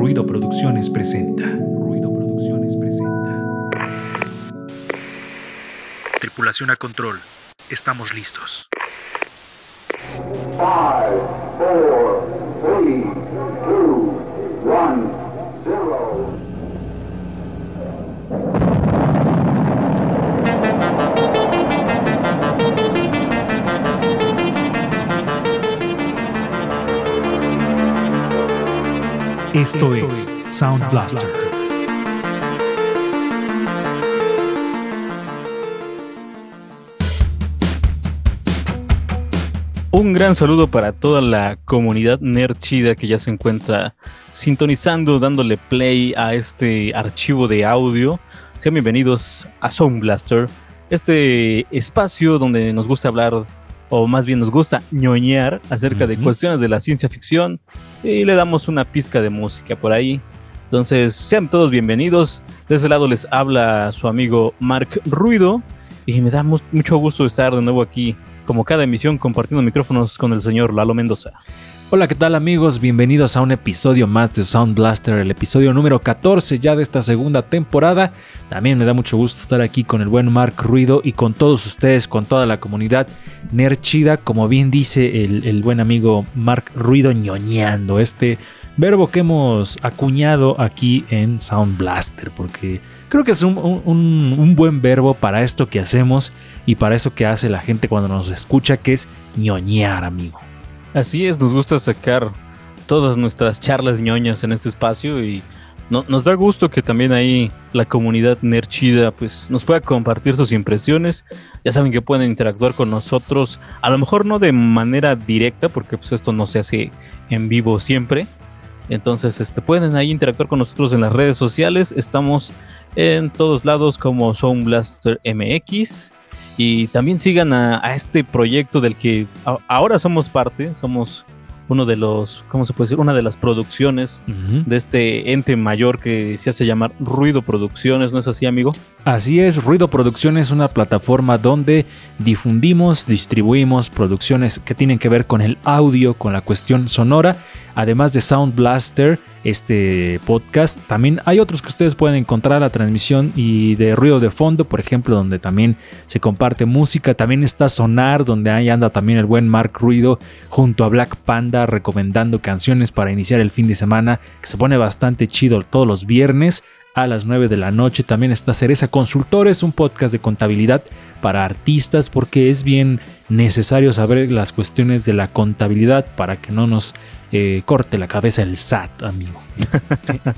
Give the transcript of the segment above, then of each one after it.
Ruido Producciones presenta. Ruido Producciones presenta. Tripulación a control. Estamos listos. 5, 4, 3, 2, 1, Esto es Sound Blaster. Un gran saludo para toda la comunidad nerd chida que ya se encuentra sintonizando, dándole play a este archivo de audio. Sean bienvenidos a Sound Blaster, este espacio donde nos gusta hablar, o más bien nos gusta ñoñar acerca de cuestiones de la ciencia ficción y le damos una pizca de música por ahí. Entonces, sean todos bienvenidos. De ese lado les habla su amigo Mark Ruido y me da mu- mucho gusto estar de nuevo aquí, como cada emisión, compartiendo micrófonos con el señor Lalo Mendoza. Hola, ¿qué tal amigos? Bienvenidos a un episodio más de Sound Blaster, el episodio número 14 ya de esta segunda temporada. También me da mucho gusto estar aquí con el buen Mark Ruido y con todos ustedes, con toda la comunidad nerchida, como bien dice el, el buen amigo Mark Ruido ñoñando, este verbo que hemos acuñado aquí en Sound Blaster, porque creo que es un, un- un- buen verbo para esto que hacemos y para eso que hace la gente cuando nos escucha, que es ñoñar, amigo. Así es, nos gusta sacar todas nuestras charlas ñoñas en este espacio y no- nos da gusto que también ahí la comunidad nerchida pues nos pueda compartir sus impresiones. Ya saben que pueden interactuar con nosotros, a lo mejor no de manera directa porque pues esto no se hace en vivo siempre. Entonces, este, pueden ahí interactuar con nosotros en las redes sociales. Estamos en todos lados como Sound Blaster MX. Y también sigan a, este proyecto del que ahora somos parte. Somos uno de los, ¿cómo se puede decir? Una de las producciones de este ente mayor que se hace llamar Ruido Producciones. ¿No es así, amigo? Así es, Ruido Producciones es una plataforma donde difundimos, distribuimos producciones que tienen que ver con el audio, con la cuestión sonora, además de Sound Blaster, este podcast. También hay otros que ustedes pueden encontrar la transmisión y de ruido de fondo, por ejemplo, donde también se comparte música. También está Sonar, donde ahí anda también el buen Mark Ruido junto a Black Panda recomendando canciones para iniciar el fin de semana, que se pone bastante chido todos los viernes a las 9 de la noche. También está Cereza Consultores, un podcast de contabilidad para artistas, porque es bien necesario saber las cuestiones de la contabilidad para que no nos eh, corte la cabeza el SAT, amigo.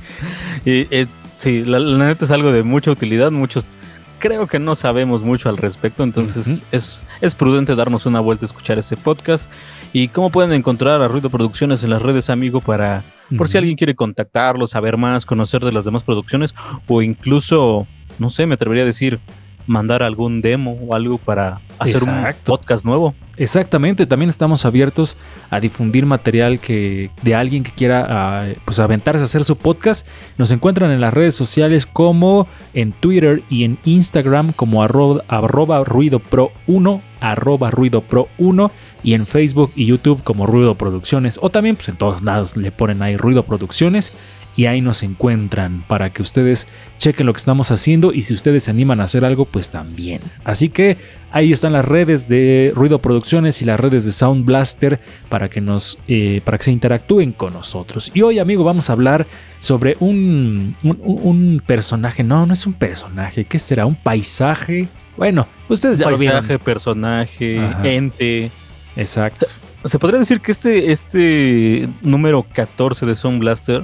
Eh, sí, la, la neta es algo de mucha utilidad. Muchos creo que no sabemos mucho al respecto, entonces es, es prudente darnos una vuelta a escuchar ese podcast. ¿Y cómo pueden encontrar a Ruido Producciones en las redes, amigo? Para, por si alguien quiere contactarlo, saber más, conocer de las demás producciones, o incluso, no sé, me atrevería a decir, mandar algún demo o algo para hacer Exacto. un podcast nuevo. Exactamente, también estamos abiertos a difundir material que de alguien que quiera ah, pues aventarse a hacer su podcast. Nos encuentran en las redes sociales como en Twitter y en Instagram como arro- arroba ruido pro 1, arroba ruido pro 1 y en Facebook y YouTube como Ruido Producciones o también pues en todos lados le ponen ahí Ruido Producciones y ahí nos encuentran para que ustedes chequen lo que estamos haciendo y si ustedes se animan a hacer algo pues también. Así que ahí están las redes de Ruido Producciones y las redes de Sound Blaster para que nos eh, para que se interactúen con nosotros. Y hoy amigo vamos a hablar sobre un, un, un personaje, no, no es un personaje, ¿qué será? Un paisaje. Bueno, ustedes ya lo Paisaje, vieron. personaje, Ajá. ente. Exacto. Se podría decir que este, este número 14 de Sound Blaster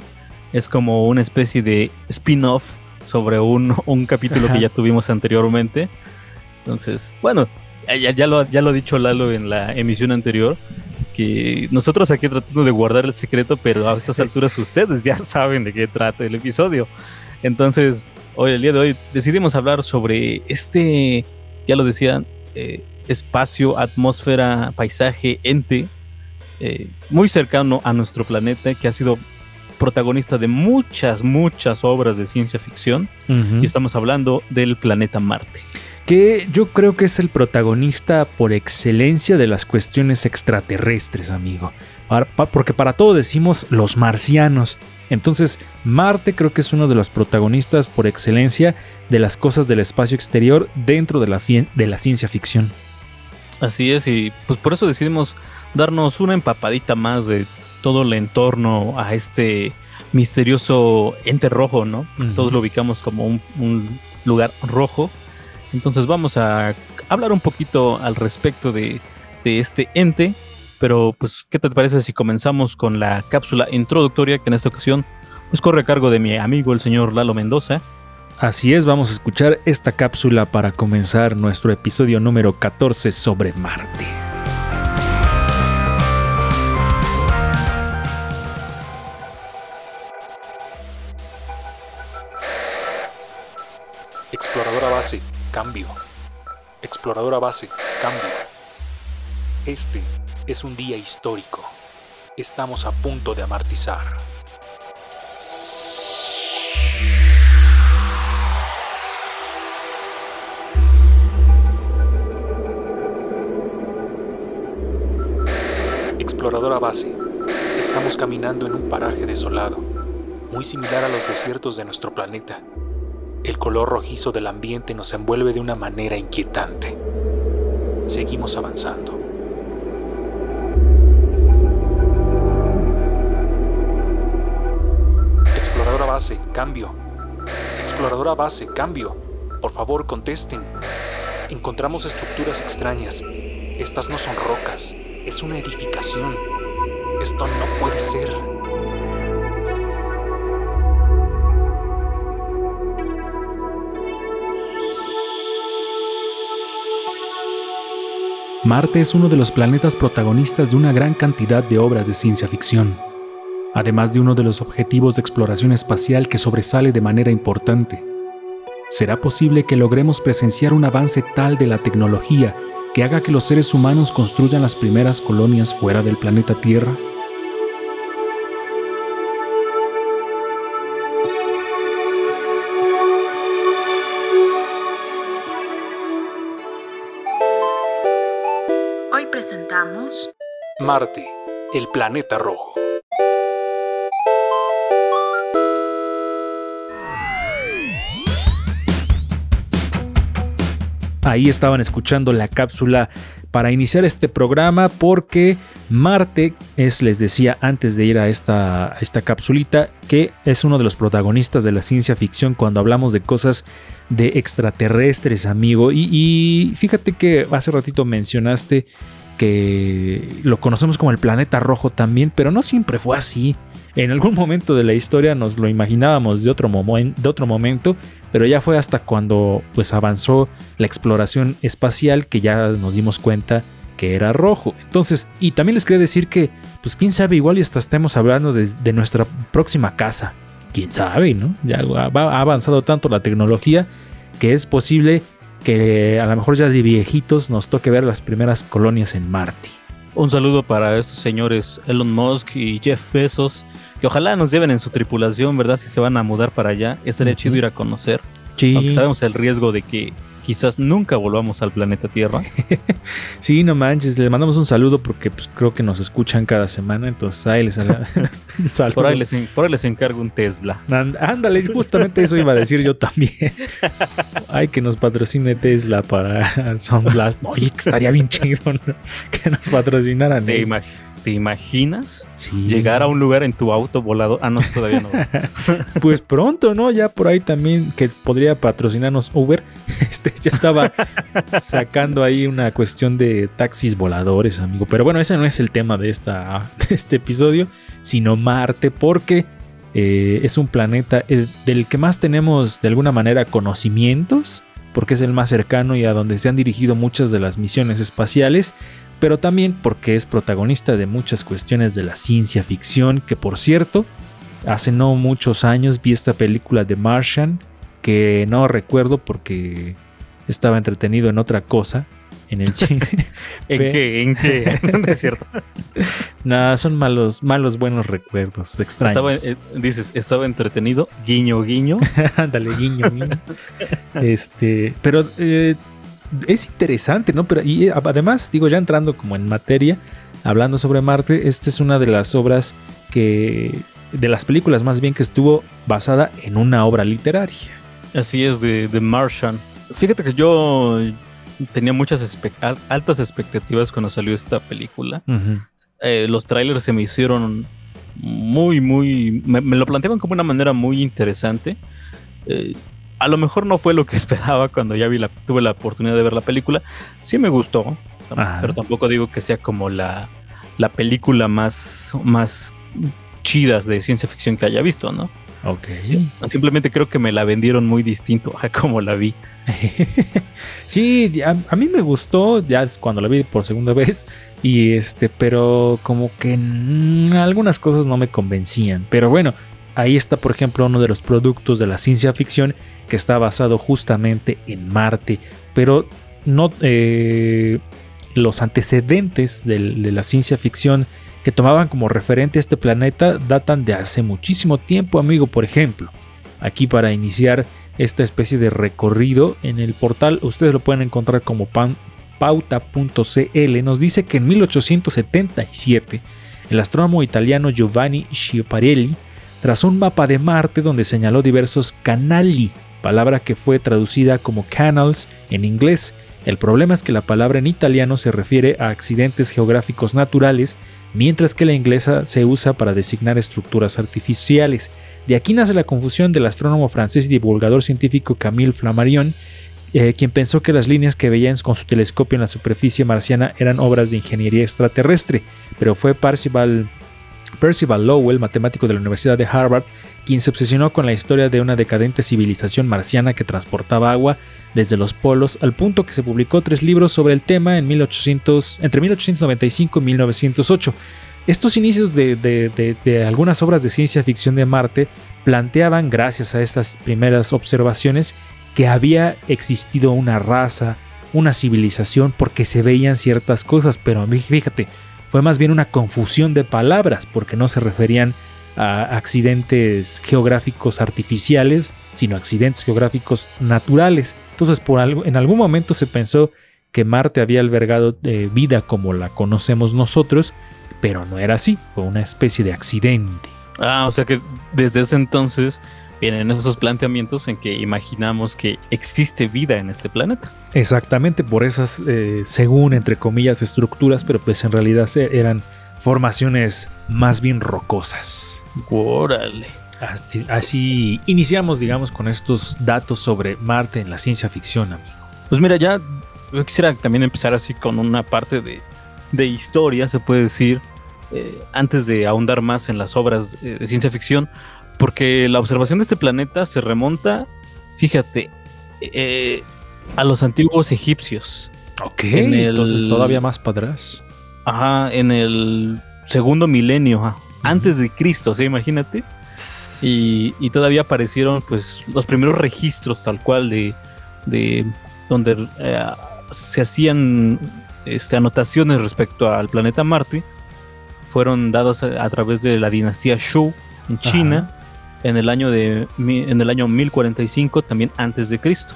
es como una especie de spin-off sobre un, un capítulo Ajá. que ya tuvimos anteriormente. Entonces, bueno, ya, ya lo, ya lo ha dicho Lalo en la emisión anterior, que nosotros aquí tratando de guardar el secreto, pero a estas alturas ustedes ya saben de qué trata el episodio. Entonces, hoy, el día de hoy, decidimos hablar sobre este, ya lo decían, eh, espacio, atmósfera, paisaje, ente, eh, muy cercano a nuestro planeta, que ha sido protagonista de muchas, muchas obras de ciencia ficción. Y estamos hablando del planeta Marte. que yo creo que es el protagonista por excelencia de las cuestiones extraterrestres, amigo. Para- porque para todo decimos los marcianos. Entonces, Marte creo que es uno de los protagonistas por excelencia de las cosas del espacio exterior dentro de la, de la ciencia ficción. Así es, y pues por eso decidimos darnos una empapadita más de todo el entorno a este misterioso ente rojo, ¿no? Todos lo ubicamos como un, un lugar rojo. Entonces vamos a hablar un poquito al respecto de, de este ente. Pero pues, ¿qué te parece si comenzamos con la cápsula introductoria que en esta ocasión pues corre a cargo de mi amigo el señor Lalo Mendoza? Así es, vamos a escuchar esta cápsula para comenzar nuestro episodio número 14 sobre Marte. Exploradora base, cambio. Exploradora base, cambio. Este es un día histórico. Estamos a punto de amartizar. Exploradora base, estamos caminando en un paraje desolado, muy similar a los desiertos de nuestro planeta. El color rojizo del ambiente nos envuelve de una manera inquietante. Seguimos avanzando. Exploradora base, cambio. Exploradora base, cambio. Por favor, contesten. Encontramos estructuras extrañas. Estas no son rocas, es una edificación. Esto no puede ser. Marte es uno de los planetas protagonistas de una gran cantidad de obras de ciencia ficción, además de uno de los objetivos de exploración espacial que sobresale de manera importante. ¿Será posible que logremos presenciar un avance tal de la tecnología que haga que los seres humanos construyan las primeras colonias fuera del planeta Tierra? Marte, el planeta rojo. Ahí estaban escuchando la cápsula para iniciar este programa porque Marte es, les decía antes de ir a esta, esta capsulita, que es uno de los protagonistas de la ciencia ficción cuando hablamos de cosas de extraterrestres, amigo. Y, y fíjate que hace ratito mencionaste que lo conocemos como el planeta rojo también, pero no siempre fue así. En algún momento de la historia nos lo imaginábamos de otro, de otro momento, pero ya fue hasta cuando pues avanzó la exploración espacial que ya nos dimos cuenta que era rojo. Entonces, y también les quería decir que, pues quién sabe, igual y hasta estemos hablando de, de nuestra próxima casa. Quién sabe, ¿no? Ya ha avanzado tanto la tecnología que es posible que a lo mejor ya de viejitos nos toque ver las primeras colonias en Marte. Un saludo para estos señores Elon Musk y Jeff Bezos, que ojalá nos lleven en su tripulación, ¿verdad? Si se van a mudar para allá, estaría chido ir a conocer. Sí, Aunque sabemos el riesgo de que quizás nunca volvamos al planeta Tierra. sí, no manches, le mandamos un saludo porque pues creo que nos escuchan cada semana, entonces ahí les saludo. Por ahí les, en- por ahí les encargo un Tesla. And- Ándale, justamente eso iba a decir yo también. Ay, que nos patrocine Tesla para Sound Blast. Oye, que estaría bien chido ¿no? que nos patrocinaran. ¿Te, ¿eh? imag- te imaginas Sí. llegar a un lugar en tu auto volado? Ah, no, todavía no. Pues pronto, ¿no? Ya por ahí también que podría patrocinarnos Uber. Este ya estaba sacando ahí una cuestión de taxis voladores, amigo. Pero bueno, ese no es el tema de, esta, de este episodio, sino Marte, porque eh, es un planeta del que más tenemos de alguna manera conocimientos, porque es el más cercano y a donde se han dirigido muchas de las misiones espaciales. Pero también porque es protagonista de muchas cuestiones de la ciencia ficción, que por cierto, hace no muchos años vi esta película de Martian que no recuerdo porque estaba entretenido en otra cosa en el cine. ¿En qué? ¿En qué? No es cierto. Nada, son malos, malos buenos recuerdos Estaba, extraños. eh, dices, estaba entretenido, guiño, guiño. Ándale, guiño, guiño. Este, pero eh, es interesante, ¿no? Pero y eh, además, digo, ya entrando como en materia, hablando sobre Marte, esta es una de las obras que, de las películas más bien que estuvo basada en una obra literaria. Así es, de, de Martian. Fíjate que yo tenía muchas altas expectativas cuando salió esta película. Eh, los trailers se me hicieron muy, muy... Me, me lo planteaban como una manera muy interesante. Eh, a lo mejor no fue lo que esperaba cuando ya vi la, tuve la oportunidad de ver la película. Sí me gustó, Ajá. pero tampoco digo que sea como la, la película más, más chidas de ciencia ficción que haya visto, ¿no? Ok. Simplemente creo que me la vendieron muy distinto a como la vi. sí, a, a mí me gustó ya es cuando la vi por segunda vez y este, pero como que algunas cosas no me convencían. Pero bueno, ahí está por ejemplo uno de los productos de la ciencia ficción que está basado justamente en Marte, pero no eh, los antecedentes de la ciencia ficción que tomaban como referente este planeta datan de hace muchísimo tiempo, amigo. Por ejemplo, aquí para iniciar esta especie de recorrido en el portal, ustedes lo pueden encontrar como pauta.cl, nos dice que en 1877 el astrónomo italiano Giovanni Schiaparelli trazó un mapa de Marte donde señaló diversos canali, palabra que fue traducida como canals en inglés. El problema es que la palabra en italiano se refiere a accidentes geográficos naturales, mientras que la inglesa se usa para designar estructuras artificiales. De aquí nace la confusión del astrónomo francés y divulgador científico Camille Flammarion, eh, quien pensó que las líneas que veían con su telescopio en la superficie marciana eran obras de ingeniería extraterrestre, pero fue Percival, Percival Lowell, matemático de la Universidad de Harvard, quien se obsesionó con la historia de una decadente civilización marciana que transportaba agua desde los polos, al punto que se publicó tres libros sobre el tema en 1800, entre 1895 y 1908. Estos inicios de- de algunas obras de ciencia ficción de Marte planteaban, gracias a estas primeras observaciones, que había existido una raza, una civilización, porque se veían ciertas cosas, pero fíjate, fue más bien una confusión de palabras, porque no se referían a accidentes geográficos artificiales, sino accidentes geográficos naturales. Entonces, por algo, en algún momento se pensó que Marte había albergado eh, vida como la conocemos nosotros, pero no era así, fue una especie de accidente. Ah, o sea que desde ese entonces vienen esos planteamientos en que imaginamos que existe vida en este planeta. Exactamente, por esas, eh, según entre comillas, estructuras, pero pues en realidad eran formaciones más bien rocosas. Órale. Así, así iniciamos, digamos, con estos datos sobre Marte en la ciencia ficción, amigo. Pues mira, ya yo quisiera también empezar así con una parte de, de historia, se puede decir, eh, antes de ahondar más en las obras eh, de ciencia ficción, porque la observación de este planeta se remonta, fíjate, eh, a los antiguos egipcios. Ok, En el- entonces todavía más para atrás. Ajá, en el segundo milenio, ajá, antes de Cristo, ¿sí? imagínate. Y, y todavía aparecieron pues los primeros registros tal cual de, de donde eh, se hacían este, anotaciones respecto al planeta Marte. Fueron dados a, a través de la dinastía Zhou en China en el año de en el año 1045 también antes de Cristo.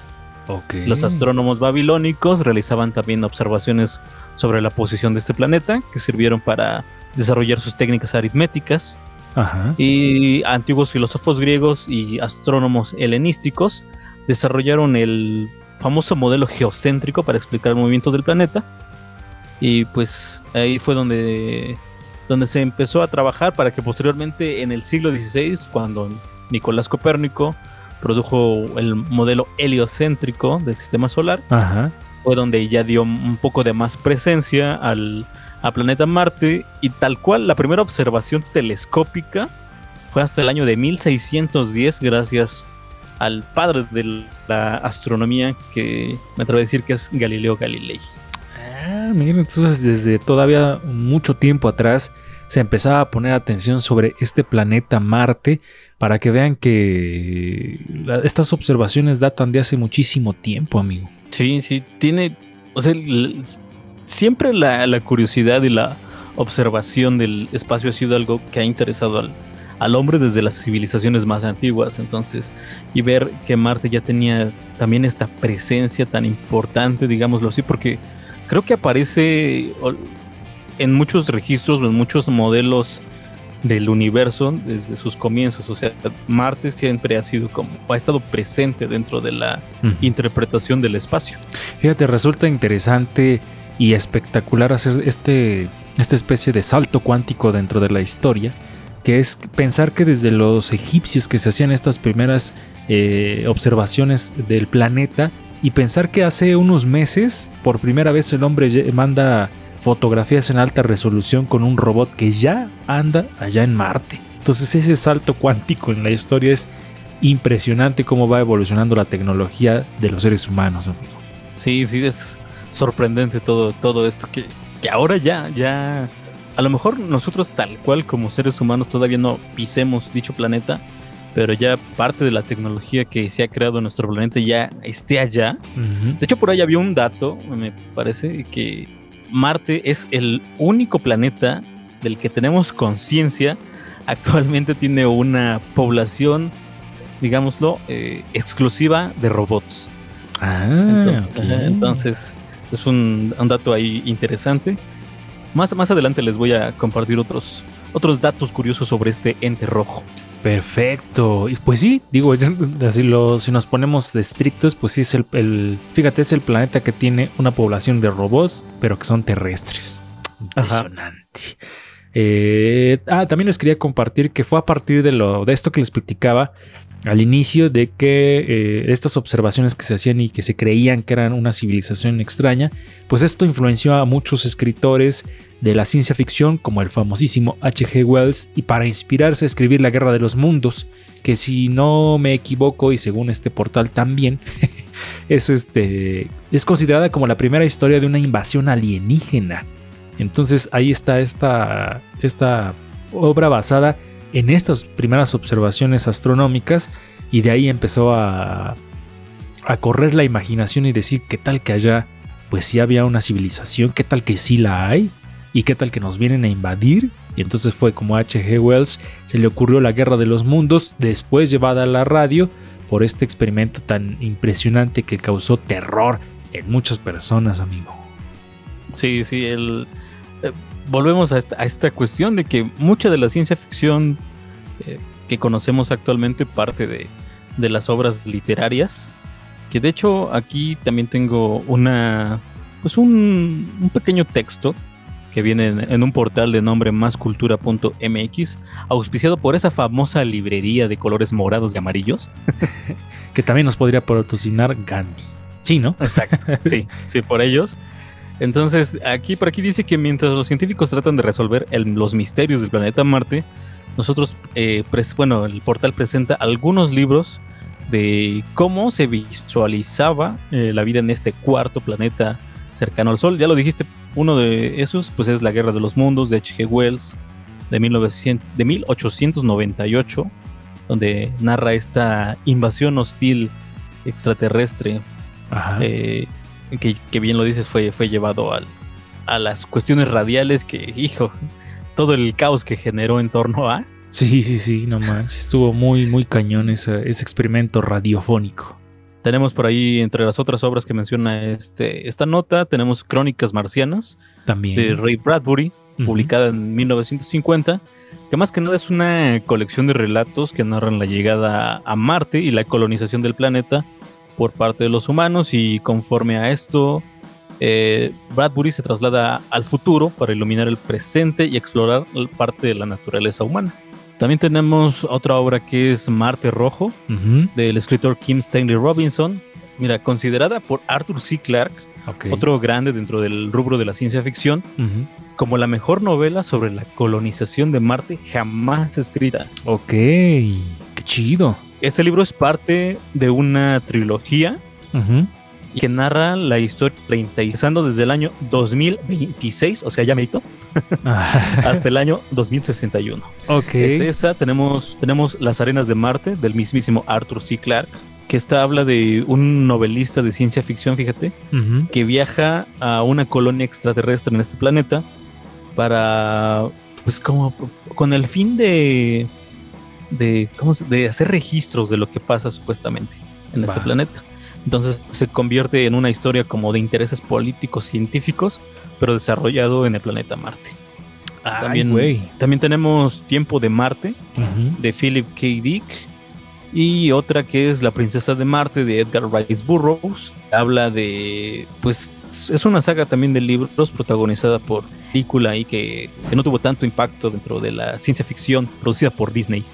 Ok. Los astrónomos babilónicos realizaban también observaciones sobre la posición de este planeta que sirvieron para desarrollar sus técnicas aritméticas Ajá. y antiguos filósofos griegos y astrónomos helenísticos desarrollaron el famoso modelo geocéntrico para explicar el movimiento del planeta y pues ahí fue donde donde se empezó a trabajar para que posteriormente en el siglo XVI cuando Nicolás Copérnico produjo el modelo heliocéntrico del sistema solar Ajá. fue donde ya dio un poco de más presencia al, al planeta Marte y tal cual la primera observación telescópica fue hasta el año de 1610 gracias al padre de la astronomía que me atrevo a decir que es Galileo Galilei. Ah, entonces desde todavía mucho tiempo atrás se empezaba a poner atención sobre este planeta Marte para que vean que estas observaciones datan de hace muchísimo tiempo, amigo. Sí, sí, tiene, o sea, siempre la, la curiosidad y la observación del espacio ha sido algo que ha interesado al, al hombre desde las civilizaciones más antiguas, entonces, y ver que Marte ya tenía también esta presencia tan importante, digámoslo así, porque creo que aparece en muchos registros o en muchos modelos del universo desde sus comienzos. O sea, Marte siempre ha sido como, ha estado presente dentro de la interpretación del espacio. Fíjate, resulta interesante y espectacular hacer este, esta especie de salto cuántico dentro de la historia, que es pensar que desde los egipcios que se hacían estas primeras eh, observaciones del planeta y pensar que hace unos meses por primera vez el hombre manda fotografías en alta resolución con un robot que ya anda allá en Marte. Entonces ese salto cuántico en la historia es impresionante cómo va evolucionando la tecnología de los seres humanos, amigo. Sí, sí, es sorprendente todo, todo esto que, que ahora ya, ya, a lo mejor nosotros tal cual como seres humanos todavía no pisemos dicho planeta, pero ya parte de la tecnología que se ha creado en nuestro planeta ya esté allá. De hecho, por ahí había un dato, me parece, que Marte es el único planeta del que tenemos conciencia. Actualmente tiene una población, digámoslo, eh, exclusiva de robots. Ah, Entonces, entonces, es un, un dato ahí interesante. Más, más adelante les voy a compartir otros, otros datos curiosos sobre este ente rojo. Perfecto. Y pues sí, digo, así lo, si nos ponemos estrictos, pues sí es el, el- fíjate, es el planeta que tiene una población de robots, pero que son terrestres. Impresionante. Eh, ah, también les quería compartir que fue a partir de lo de esto que les platicaba al inicio de que eh, estas observaciones que se hacían y que se creían que eran una civilización extraña, pues esto influenció a muchos escritores de la ciencia ficción como el famosísimo H.G. Wells y para inspirarse a escribir La Guerra de los Mundos, que si no me equivoco y según este portal también es este es considerada como la primera historia de una invasión alienígena. Entonces ahí está esta, esta obra basada en estas primeras observaciones astronómicas y de ahí empezó a, a correr la imaginación y decir qué tal que allá pues sí había una civilización, qué tal que sí la hay y qué tal que nos vienen a invadir. Y entonces fue como H.G. Wells se le ocurrió la guerra de los mundos, después llevada a la radio por este experimento tan impresionante que causó terror en muchas personas, amigo. Sí, sí, el, eh, volvemos a esta, a esta cuestión de que mucha de la ciencia ficción eh, que conocemos actualmente parte de, de las obras literarias, que de hecho aquí también tengo una, pues un, un pequeño texto que viene en, en un portal de nombre máscultura.mx, auspiciado por esa famosa librería de colores morados y amarillos. Que también nos podría patrocinar Gandhi. Sí, ¿no? Exacto. Sí, sí, por ellos. Entonces, aquí por aquí dice que mientras los científicos tratan de resolver el- los misterios del planeta Marte, nosotros, eh, pres- bueno, el portal presenta algunos libros de cómo se visualizaba eh, la vida en este cuarto planeta cercano al Sol. Ya lo dijiste, uno de esos, pues es La Guerra de los Mundos de H.G. Wells de, 1900, de 1898, donde narra esta invasión hostil extraterrestre Ajá. eh, que, que bien lo dices, fue, fue llevado al, a las cuestiones radiales que, hijo, todo el caos que generó en torno a. Sí, sí, sí, no manches. Estuvo muy, muy cañón ese, ese experimento radiofónico. Tenemos por ahí, entre las otras obras que menciona este, esta nota, tenemos Crónicas Marcianas También. de Ray Bradbury, publicada en 1950, que más que nada es una colección de relatos que narran la llegada a Marte y la colonización del planeta por parte de los humanos y conforme a esto, eh, Bradbury se traslada al futuro para iluminar el presente y explorar parte de la naturaleza humana. También tenemos otra obra que es Marte Rojo, del escritor Kim Stanley Robinson. Mira, considerada por Arthur C. Clarke, otro grande dentro del rubro de la ciencia ficción, como la mejor novela sobre la colonización de Marte jamás escrita. Ok. Qué chido. Este libro es parte de una trilogía que narra la historia empezando desde el año 2026, o sea, ya medito, Ah, hasta el año 2061. ok. Es esa, tenemos, tenemos Las Arenas de Marte, del mismísimo Arthur C. Clarke, que esta habla de un novelista de ciencia ficción, fíjate, que viaja a una colonia extraterrestre en este planeta para, pues como, con el fin de, de, ¿cómo se- de hacer registros de lo que pasa supuestamente en este planeta. Entonces se convierte en una historia como de intereses políticos científicos, pero desarrollado en el planeta Marte. Ay, También, también tenemos Tiempo de Marte de Philip K. Dick y otra que es La Princesa de Marte de Edgar Rice Burroughs. Habla de, pues, es una saga también de libros protagonizada por película y que, que no tuvo tanto impacto dentro de la ciencia ficción producida por Disney.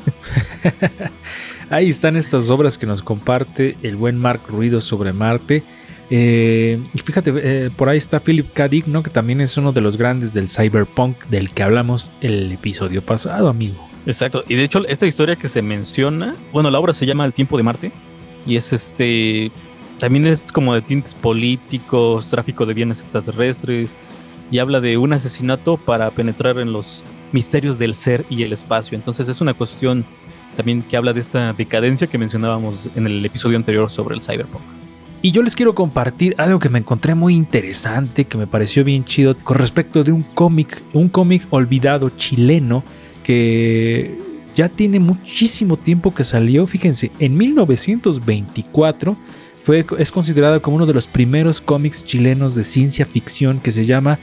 Ahí están estas obras que nos comparte el buen Mark Ruido sobre Marte. Eh, y fíjate, eh, por ahí está Philip K. Dick, ¿no? que también es uno de los grandes del cyberpunk del que hablamos el episodio pasado, amigo. Exacto. Y de hecho, esta historia que se menciona, bueno, la obra se llama El tiempo de Marte y es este, también es como de tintes políticos, tráfico de bienes extraterrestres y habla de un asesinato para penetrar en los misterios del ser y el espacio. Entonces es una cuestión también que habla de esta decadencia que mencionábamos en el episodio anterior sobre el cyberpunk. Y yo les quiero compartir algo que me encontré muy interesante, que me pareció bien chido, con respecto de un cómic, un cómic olvidado chileno que ya tiene muchísimo tiempo que salió. Fíjense, en 1924 fue, es considerado como uno de los primeros cómics chilenos de ciencia ficción que se llama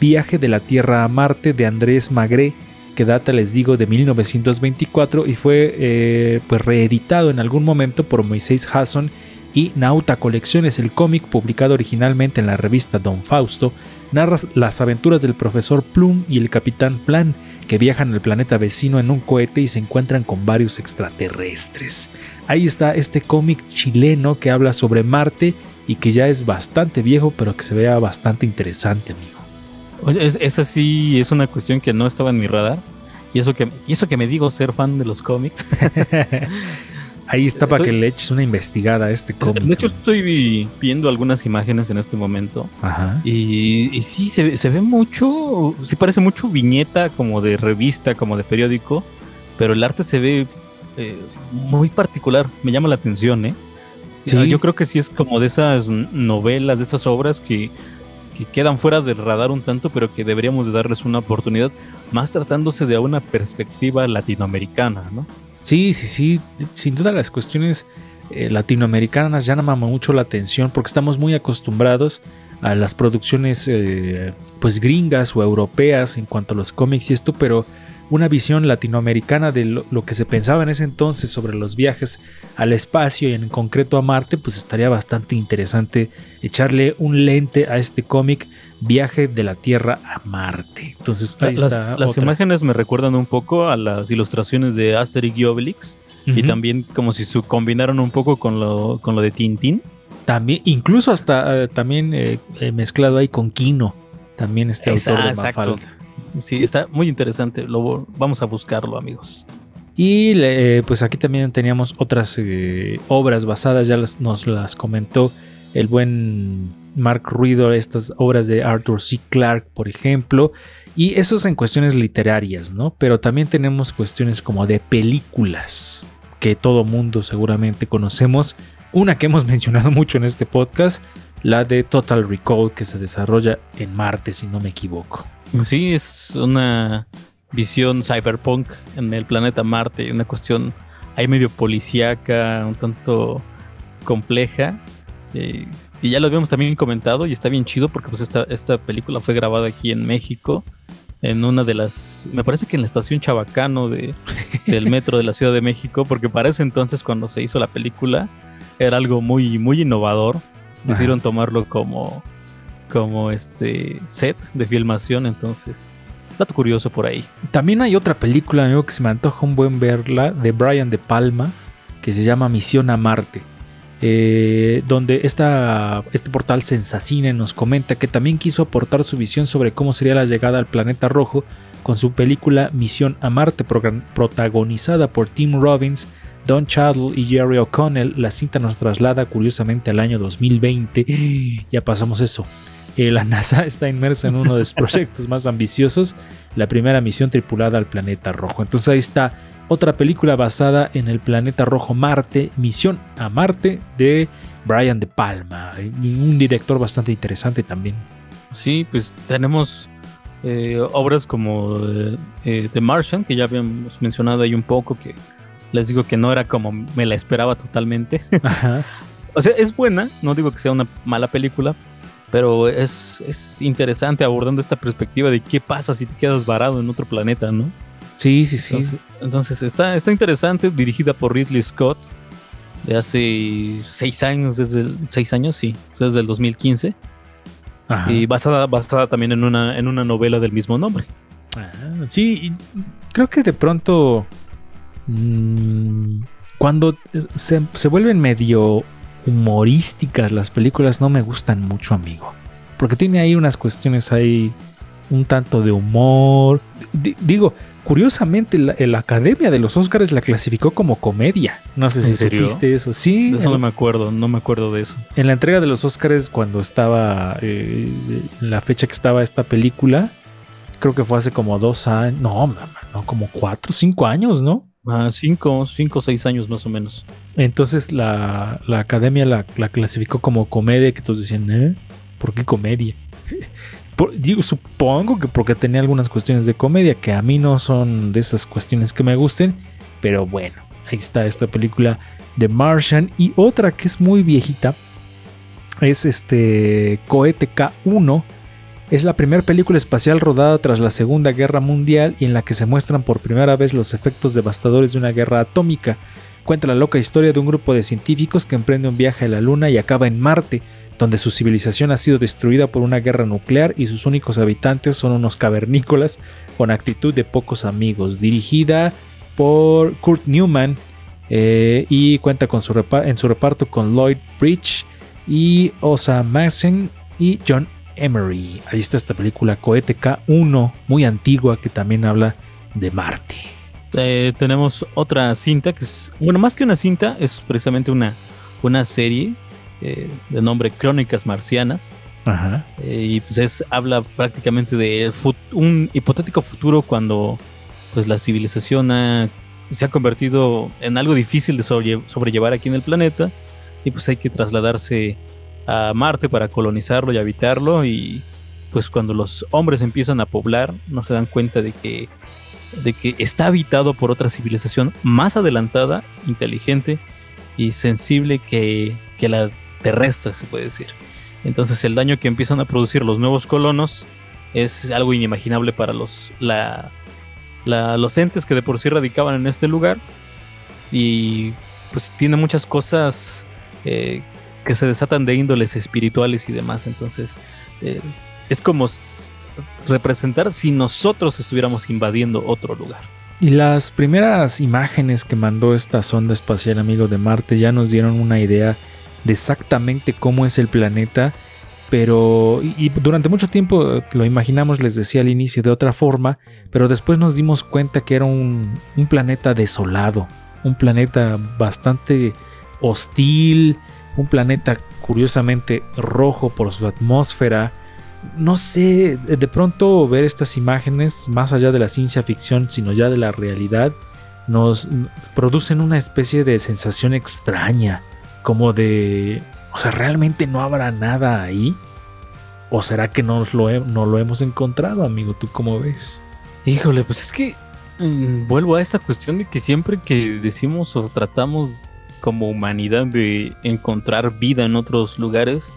Viaje de la Tierra a Marte de Andrés Magré, que data, les digo, de 1924 y fue eh, pues reeditado en algún momento por Moisés Hasson y Nauta Colecciones. El cómic, publicado originalmente en la revista Don Fausto, narra las aventuras del profesor Plum y el capitán Plan, que viajan al planeta vecino en un cohete y se encuentran con varios extraterrestres. Ahí está este cómic chileno que habla sobre Marte y que ya es bastante viejo, pero que se vea bastante interesante, amigo. Oye, es- esa sí es una cuestión que no estaba en mi radar. Y eso que, y eso que me digo ser fan de los cómics. Ahí está para Estoy- que le eches una investigada a este cómic. De hecho, estoy viendo algunas imágenes en este momento. Ajá. Y, y sí, se, ve- se ve mucho, sí parece mucho viñeta como de revista, como de periódico, pero el arte se ve eh, muy particular, me llama la atención, ¿eh? Sí. Ah, Yo creo que sí es como de esas novelas, de esas obras que, que quedan fuera del radar un tanto, pero que deberíamos de darles una oportunidad, más tratándose de una perspectiva latinoamericana, ¿no? Sí, sí, sí. Sin duda las cuestiones eh, latinoamericanas llaman mucho la atención porque estamos muy acostumbrados a las producciones eh, pues gringas o europeas en cuanto a los cómics y esto, pero una visión latinoamericana de lo, lo que se pensaba en ese entonces sobre los viajes al espacio y en concreto a Marte, pues estaría bastante interesante echarle un lente a este cómic Viaje de la Tierra a Marte. Entonces ahí las está las otra. imágenes me recuerdan un poco a las ilustraciones de Asterix y Obelix. Y también como si se combinaron un poco con lo, con lo de Tintín. También, incluso hasta eh, también eh, eh, mezclado ahí con Kino. También este autor de Exacto. Mafalda. Sí, está muy interesante. Lo, vamos a buscarlo, amigos. Y eh, pues aquí también teníamos otras obras basadas, ya las- nos las comentó el buen Mark Ruido, estas obras de Arthur C. Clarke, por ejemplo. Y eso es en cuestiones literarias, ¿no? Pero también tenemos cuestiones como de películas, que todo mundo seguramente conocemos. Una que hemos mencionado mucho en este podcast, la de Total Recall, que se desarrolla en Marte, si no me equivoco. Sí, es una visión cyberpunk en el planeta Marte. Una cuestión ahí medio policíaca, un tanto compleja. eh, y ya lo habíamos también comentado y está bien chido porque pues esta, esta película fue grabada aquí en México. En una de las, me parece que en la estación Chabacano de, del metro de la Ciudad de México, porque para ese entonces cuando se hizo la película era algo muy, muy innovador. Decidieron tomarlo como, como este set de filmación, entonces dato curioso por ahí. También hay otra película, amigo, que se me antoja un buen verla, de Brian De Palma, que se llama Misión a Marte. Eh, donde este portal Sensacine nos comenta que también quiso aportar su visión sobre cómo sería la llegada al planeta rojo con su película Misión a Marte, protagonizada por Tim Robbins, Don Cheadle y Jerry O'Connell. La cinta nos traslada curiosamente al año 2020. Ya pasamos eso. Eh, la NASA está inmersa en uno de sus proyectos más ambiciosos, la primera misión tripulada al planeta rojo. Entonces ahí está otra película basada en el planeta rojo Marte, Misión a Marte de Brian De Palma, un director bastante interesante también. Sí, pues tenemos eh, obras como eh, eh, The Martian, que ya habíamos mencionado ahí un poco, que les digo que no era como me la esperaba totalmente. Ajá. o sea, es buena, no digo que sea una mala película, Pero es, es interesante abordando esta perspectiva de qué pasa si te quedas varado en otro planeta, ¿no? Sí, sí, sí. Entonces, entonces está, está interesante, dirigida por Ridley Scott, de hace seis años, desde el, seis años, sí, desde el 2015, Ajá. y basada, basada también en una, en una novela del mismo nombre. Ah, sí, y creo que de pronto mm, cuando se, se vuelven medio humorísticas las películas no me gustan mucho, amigo. Porque tiene ahí unas cuestiones ahí un tanto de humor. D- digo, curiosamente la, la Academia de los Oscars la clasificó como comedia. No sé ¿En si serio? supiste eso. Sí, De eso no me acuerdo, no me acuerdo de eso. en la entrega de los Oscars, cuando estaba eh, la fecha que estaba esta película, creo que fue hace como dos años, no, no, no, como cuatro, cinco años, ¿no? Ah, cinco, cinco o seis años más o menos. Entonces la, la academia la, la clasificó como comedia, que todos decían, ¿eh? ¿Por qué comedia? Digo, supongo que porque tenía algunas cuestiones de comedia que a mí no son de esas cuestiones que me gusten, pero bueno, ahí está esta película de Martian y otra que es muy viejita es este Cohete K1. Es la primera película espacial rodada tras la Segunda Guerra Mundial y en la que se muestran por primera vez los efectos devastadores de una guerra atómica. Cuenta la loca historia de un grupo de científicos que emprende un viaje a la Luna y acaba en Marte, donde su civilización ha sido destruida por una guerra nuclear y sus únicos habitantes son unos cavernícolas con actitud de pocos amigos. Dirigida por Kurt Newman eh, y cuenta con su en su reparto con Lloyd Bridge y Osa Madsen y John Emery. Ahí está esta película Cohete K1, muy antigua, que también habla de Marte. Eh, tenemos otra cinta que es, bueno, más que una cinta, es precisamente una, una serie eh, de nombre Crónicas Marcianas. Ajá. Eh, y pues es, habla prácticamente de un hipotético futuro cuando pues la civilización ha- se ha convertido en algo difícil de sobre- sobrellevar aquí en el planeta y pues hay que trasladarse a Marte para colonizarlo y habitarlo y pues cuando los hombres empiezan a poblar no se dan cuenta de que de que está habitado por otra civilización más adelantada, inteligente y sensible que, que la terrestre, se puede decir. Entonces el daño que empiezan a producir los nuevos colonos es algo inimaginable para los, la, los entes que de por sí radicaban en este lugar. Y pues tiene muchas cosas eh, que se desatan de índoles espirituales y demás. Entonces eh, es como representar si nosotros estuviéramos invadiendo otro lugar. Y las primeras imágenes que mandó esta sonda espacial amigo de Marte ya nos dieron una idea de exactamente cómo es el planeta, pero y, y durante mucho tiempo eh, lo imaginamos, les decía al inicio, de otra forma, pero después nos dimos cuenta que era un, un planeta desolado, un planeta bastante hostil, un planeta curiosamente rojo por su atmósfera, no sé, de pronto ver estas imágenes, más allá de la ciencia ficción, sino ya de la realidad, nos producen una especie de sensación extraña, como de, o sea, ¿realmente no habrá nada ahí? ¿O será que no lo, no lo hemos encontrado, amigo? ¿Tú cómo ves? Híjole, pues es que mm, vuelvo a esta cuestión de que siempre que decimos o tratamos como humanidad de encontrar vida en otros lugares,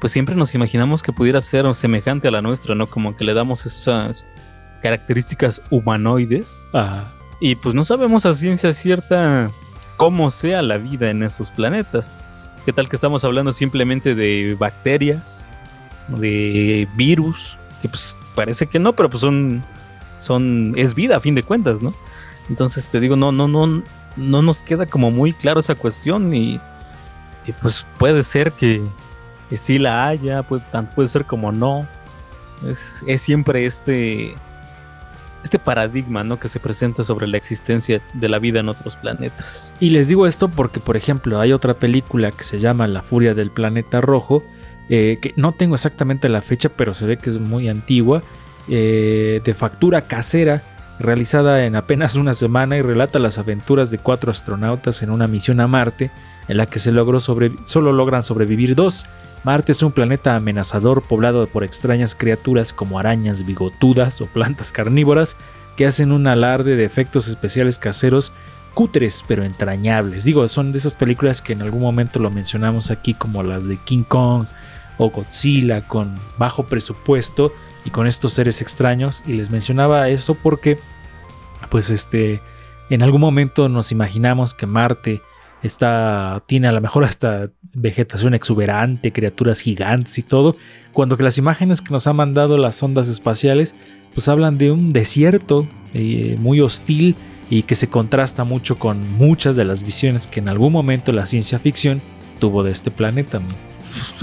pues siempre nos imaginamos que pudiera ser semejante a la nuestra, ¿no? Como que le damos esas características humanoides y pues no sabemos a ciencia cierta cómo sea la vida en esos planetas. ¿Qué tal que estamos hablando simplemente de bacterias, de virus? Que pues parece que no, pero pues son, son, es vida a fin de cuentas, ¿no? Entonces te digo, no, no, no, no nos queda como muy claro esa cuestión y, y, pues puede ser que, que sí la haya, puede, puede ser como no. Es, es siempre este, este paradigma ¿no? que se presenta sobre la existencia de la vida en otros planetas. Y les digo esto porque, por ejemplo, hay otra película que se llama La Furia del Planeta Rojo, eh, que no tengo exactamente la fecha, pero se ve que es muy antigua, eh, de factura casera, realizada en apenas una semana y relata las aventuras de cuatro astronautas en una misión a Marte, en la que se logró solo logran sobrevivir dos. Marte es un planeta amenazador poblado por extrañas criaturas como arañas bigotudas o plantas carnívoras que hacen un alarde de efectos especiales caseros cutres pero entrañables. Digo, son de esas películas que en algún momento lo mencionamos aquí como las de King Kong o Godzilla con bajo presupuesto y con estos seres extraños. Y les mencionaba eso porque, pues, este, en algún momento nos imaginamos que Marte está, tiene a lo mejor hasta vegetación exuberante, criaturas gigantes y todo, cuando que las imágenes que nos han mandado las ondas espaciales, pues hablan de un desierto eh, muy hostil y que se contrasta mucho con muchas de las visiones que en algún momento la ciencia ficción tuvo de este planeta.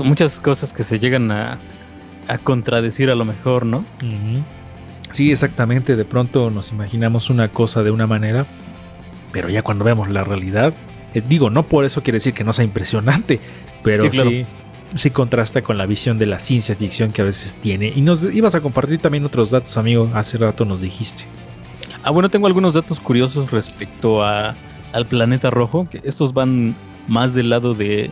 muchas cosas que se llegan a, a contradecir a lo mejor, ¿no? Sí, exactamente. De pronto nos imaginamos una cosa de una manera, pero ya cuando vemos la realidad, eh, digo, no por eso quiere decir que no sea impresionante, pero Sí, sí, contrasta con la visión de la ciencia ficción que a veces tiene. Y nos ibas a compartir también otros datos, amigo. Hace rato nos dijiste. Ah, bueno, tengo algunos datos curiosos respecto a, al planeta rojo, que estos van más del lado de,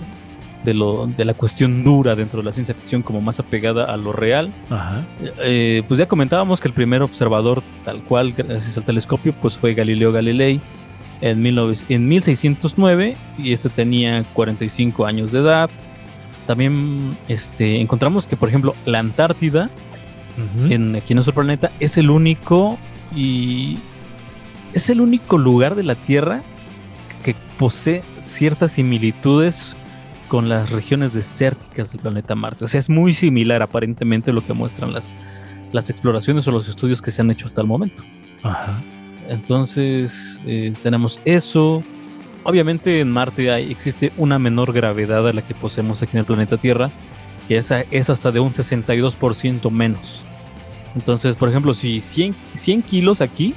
de, lo, de la cuestión dura dentro de la ciencia ficción, como más apegada a lo real. Ajá. Eh, pues ya comentábamos que el primer observador tal cual, gracias al telescopio, pues fue Galileo Galilei en, 19 en 1609 y este tenía 45 años de edad. También este, encontramos que, por ejemplo, la Antártida en, aquí en nuestro planeta es el único y es el único lugar de la Tierra que posee ciertas similitudes con las regiones desérticas del planeta Marte. O sea, es muy similar aparentemente lo que muestran las, las exploraciones o los estudios que se han hecho hasta el momento. Ajá. Entonces, eh, tenemos eso. Obviamente en Marte hay, existe una menor gravedad a la que poseemos aquí en el planeta Tierra, que esa es hasta de un 62% menos. Entonces, por ejemplo, si 100, 100 kilos aquí,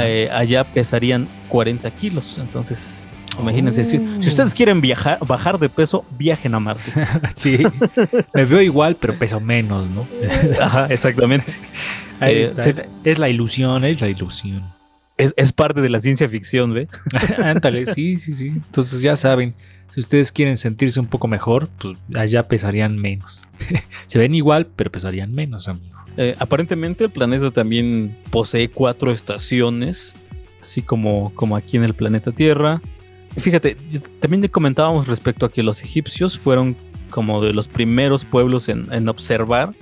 eh, allá pesarían 40 kilos. Entonces, imagínense, si, Oh. si ustedes quieren viajar, bajar de peso, viajen a Marte. sí. Me veo igual, pero peso menos, ¿no? Ajá, exactamente. Ahí Eh, está. Es la ilusión, es la ilusión. Es, es parte de la ciencia ficción, ¿ve? Ándale, sí, sí, sí. Entonces ya saben, si ustedes quieren sentirse un poco mejor, pues allá pesarían menos. Se ven igual, pero pesarían menos, amigo. Eh, aparentemente el planeta también posee cuatro estaciones, así como, como aquí en el planeta Tierra. Fíjate, también comentábamos respecto a que los egipcios fueron como de los primeros pueblos en, en observar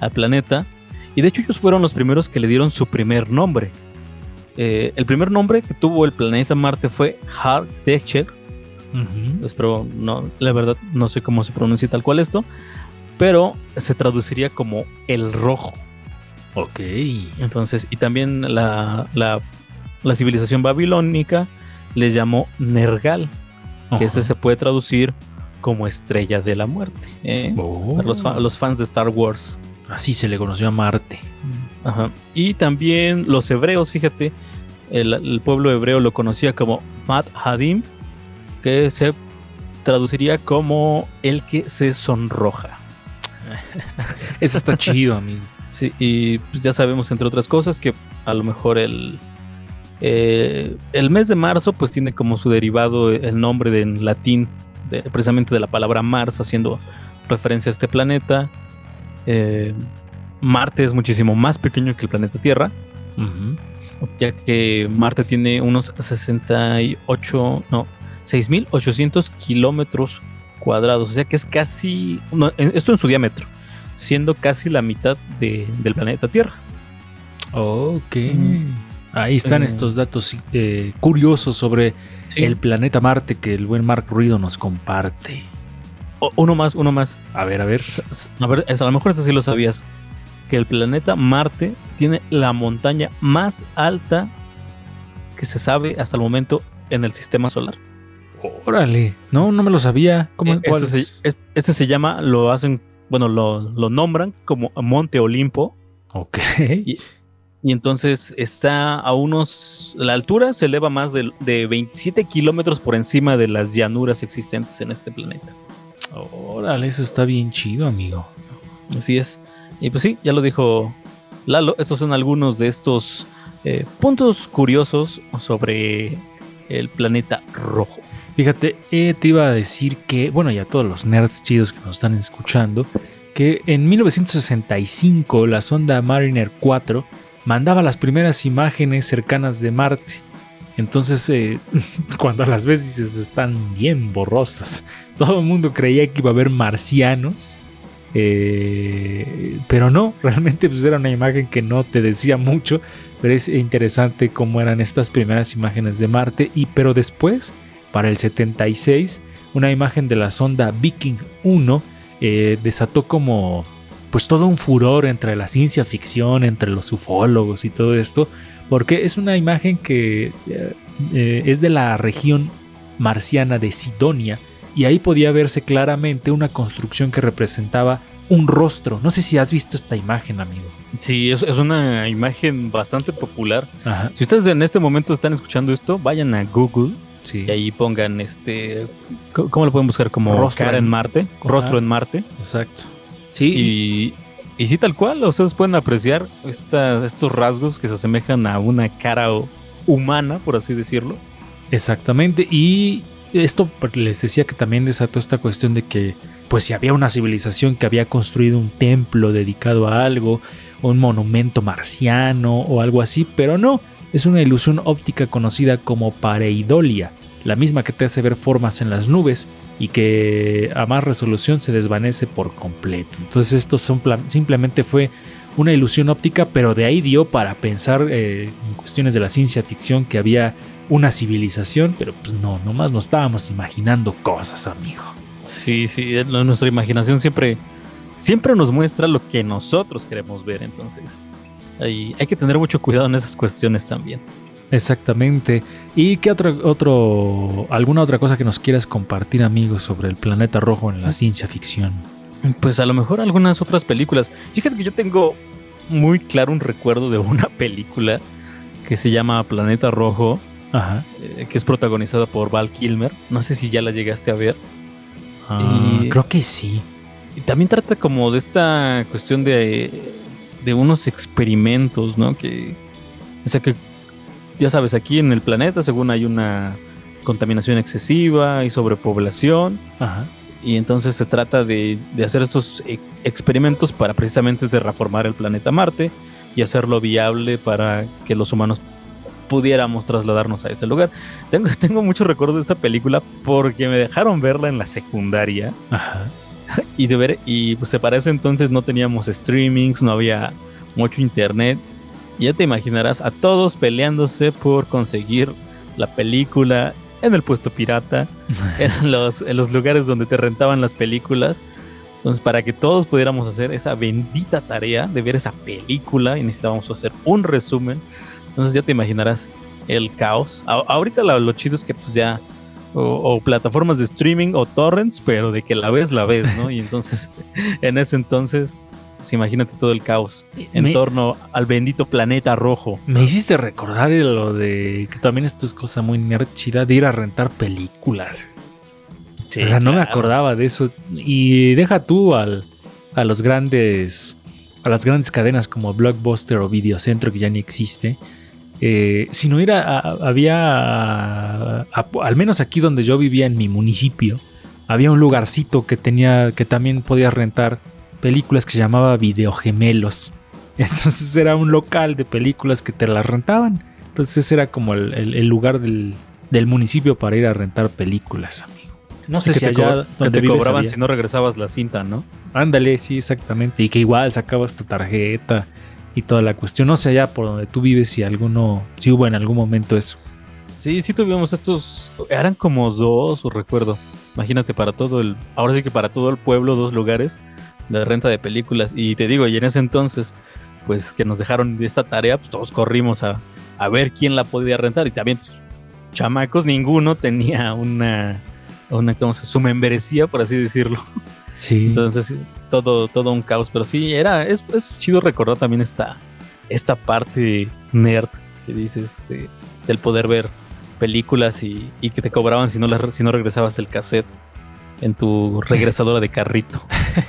al planeta. Y de hecho ellos fueron los primeros que le dieron su primer nombre. Eh, el primer nombre que tuvo el planeta Marte fue Har Dechel, espero no, la verdad no sé cómo se pronuncia tal cual esto, pero se traduciría como el rojo. Ok. Entonces, y también la, la, la civilización babilónica les llamó Nergal, que ese se puede traducir como estrella de la muerte. ¿eh? Oh. Para los, fa- los fans de Star Wars. Así se le conoció a Marte. Ajá. Y también los hebreos, fíjate, el, el pueblo hebreo lo conocía como Mat Hadim, que se traduciría como el que se sonroja. Eso está chido, amigo. Sí, y pues ya sabemos, entre otras cosas, que a lo mejor el, eh, el mes de marzo pues tiene como su derivado el nombre de, en latín, de- precisamente de la palabra Mars, haciendo referencia a este planeta. Eh, Marte es muchísimo más pequeño que el planeta Tierra, ya que Marte tiene unos 68, no, 6.800 kilómetros cuadrados, o sea que es casi, no, esto en su diámetro, siendo casi la mitad de- del planeta Tierra. Ok. Mm. Ahí están Eh. estos datos eh, curiosos sobre el planeta Marte que el buen Mark Ruido nos comparte. O- uno más, uno más. A ver, a ver. A ver, a lo mejor eso sí lo sabías. Que el planeta Marte tiene la montaña más alta que se sabe hasta el momento en el sistema solar. Órale. No, no me lo sabía. ¿Cómo, cuál este, es? se, es- este se llama, lo hacen, bueno, lo, lo nombran como Monte Olimpo. Ok. Y, y entonces está a unos. La altura se eleva más de, de 27 kilómetros por encima de las llanuras existentes en este planeta. Órale, eso está bien chido, amigo. Así es. Y pues sí, ya lo dijo Lalo. Estos son algunos de estos eh, puntos curiosos sobre el planeta rojo. Fíjate, eh, te iba a decir que, bueno, y a todos los nerds chidos que nos están escuchando, que en 1965 la sonda Mariner 4 mandaba las primeras imágenes cercanas de Marte. Entonces, eh, cuando las ves dices, están bien borrosas. Todo el mundo creía que iba a haber marcianos Eh, pero no, realmente pues era una imagen que no te decía mucho, pero es interesante cómo eran estas primeras imágenes de Marte. Y pero después, para el 76, una imagen de la sonda Viking 1 eh, desató como pues todo un furor entre la ciencia ficción, entre los ufólogos y todo esto, porque es una imagen que eh, eh, es de la región marciana de Sidonia y ahí podía verse claramente una construcción que representaba un rostro. No sé si has visto esta imagen, amigo. Sí, es, es una imagen bastante popular. Ajá. Si ustedes en este momento están escuchando esto, vayan a Google Sí. y ahí pongan este. ¿Cómo lo pueden buscar? Como Rostro cara en- en Marte. Rostro en Marte. Exacto. Sí. Y, y sí, tal cual, ustedes pueden apreciar esta- estos rasgos que se asemejan a una cara o- humana, por así decirlo. Exactamente. Y esto les decía que también desató esta cuestión de que, pues, si había una civilización que había construido un templo dedicado a algo, o un monumento marciano o algo así, pero no. Es una ilusión óptica conocida como pareidolia, la misma que te hace ver formas en las nubes y que a más resolución se desvanece por completo. Entonces, esto son simplemente fue una ilusión óptica, pero de ahí dio para pensar eh, en cuestiones de la ciencia ficción que había una civilización, pero pues no, nomás nos estábamos imaginando cosas, amigo. Sí, sí, en nuestra imaginación siempre, siempre nos muestra lo que nosotros queremos ver, entonces ahí hay que tener mucho cuidado en esas cuestiones también. Exactamente. ¿Y qué otro, otro, alguna otra cosa que nos quieras compartir, amigos, sobre el planeta rojo en la ciencia ficción? Pues a lo mejor algunas otras películas. Fíjate que yo tengo muy claro un recuerdo de una película que se llama Planeta Rojo, Ajá. eh, que es protagonizada por Val Kilmer. No sé si ya la llegaste a ver. Ah, Y- Creo que sí. Y también trata como de esta cuestión de, de unos experimentos, ¿no? Que, o sea que, ya sabes, aquí en el planeta, según hay una contaminación excesiva y sobrepoblación, Ajá. y entonces se trata de, de hacer estos e- experimentos para precisamente terraformar el planeta Marte y hacerlo viable para que los humanos pudiéramos trasladarnos a ese lugar. Tengo, tengo muchos recuerdos de esta película porque me dejaron verla en la secundaria. Ajá. Y de ver, y pues para ese entonces no teníamos streamings, no había mucho internet. Y ya te imaginarás a todos peleándose por conseguir la película en el puesto pirata, en los, en los lugares donde te rentaban las películas. Entonces, para que todos pudiéramos hacer esa bendita tarea de ver esa película y necesitábamos hacer un resumen. Entonces ya te imaginarás el caos. A- ahorita lo, lo chido es que pues ya o, o plataformas de streaming o torrents, pero de que la ves, la ves, ¿no? Y entonces, en ese entonces, pues imagínate todo el caos en Me- torno al bendito planeta rojo. Me hiciste recordar lo de que también esto es cosa muy nerd chida de ir a rentar películas. o sea, no me acordaba de eso. Y deja tú al, a los grandes. A las grandes cadenas como Blockbuster o Videocentro, que ya ni existe. Eh, sino ir a. a- había. a- al menos aquí donde yo vivía en mi municipio. Había un lugarcito que tenía. que también podía rentar películas que se llamaba Videogemelos. Entonces era un local de películas que te las rentaban. Entonces era como el, el- el lugar del, del municipio para ir a rentar películas, amigo. No sé que si te, allá co- que donde te cobraban había. si no regresabas la cinta, ¿no? Ándale, sí, exactamente. Y que igual sacabas tu tarjeta y toda la cuestión. No sé allá por donde tú vives si alguno, si hubo en algún momento eso. Sí, sí tuvimos estos, eran como dos, o recuerdo. Imagínate para todo el, ahora sí que para todo el pueblo, dos lugares de renta de películas. Y te digo, y en ese entonces, pues que nos dejaron de esta tarea, pues todos corrimos a, a ver quién la podía rentar. Y también, pues, chamacos, ninguno tenía una, una, ¿cómo se su membresía, por así decirlo. Sí. Entonces, todo, todo un caos. Pero sí, era, es, es chido recordar también esta, esta parte nerd que dices este, del poder ver películas y, y que te cobraban si no, las- si no regresabas el cassette en tu regresadora de carrito.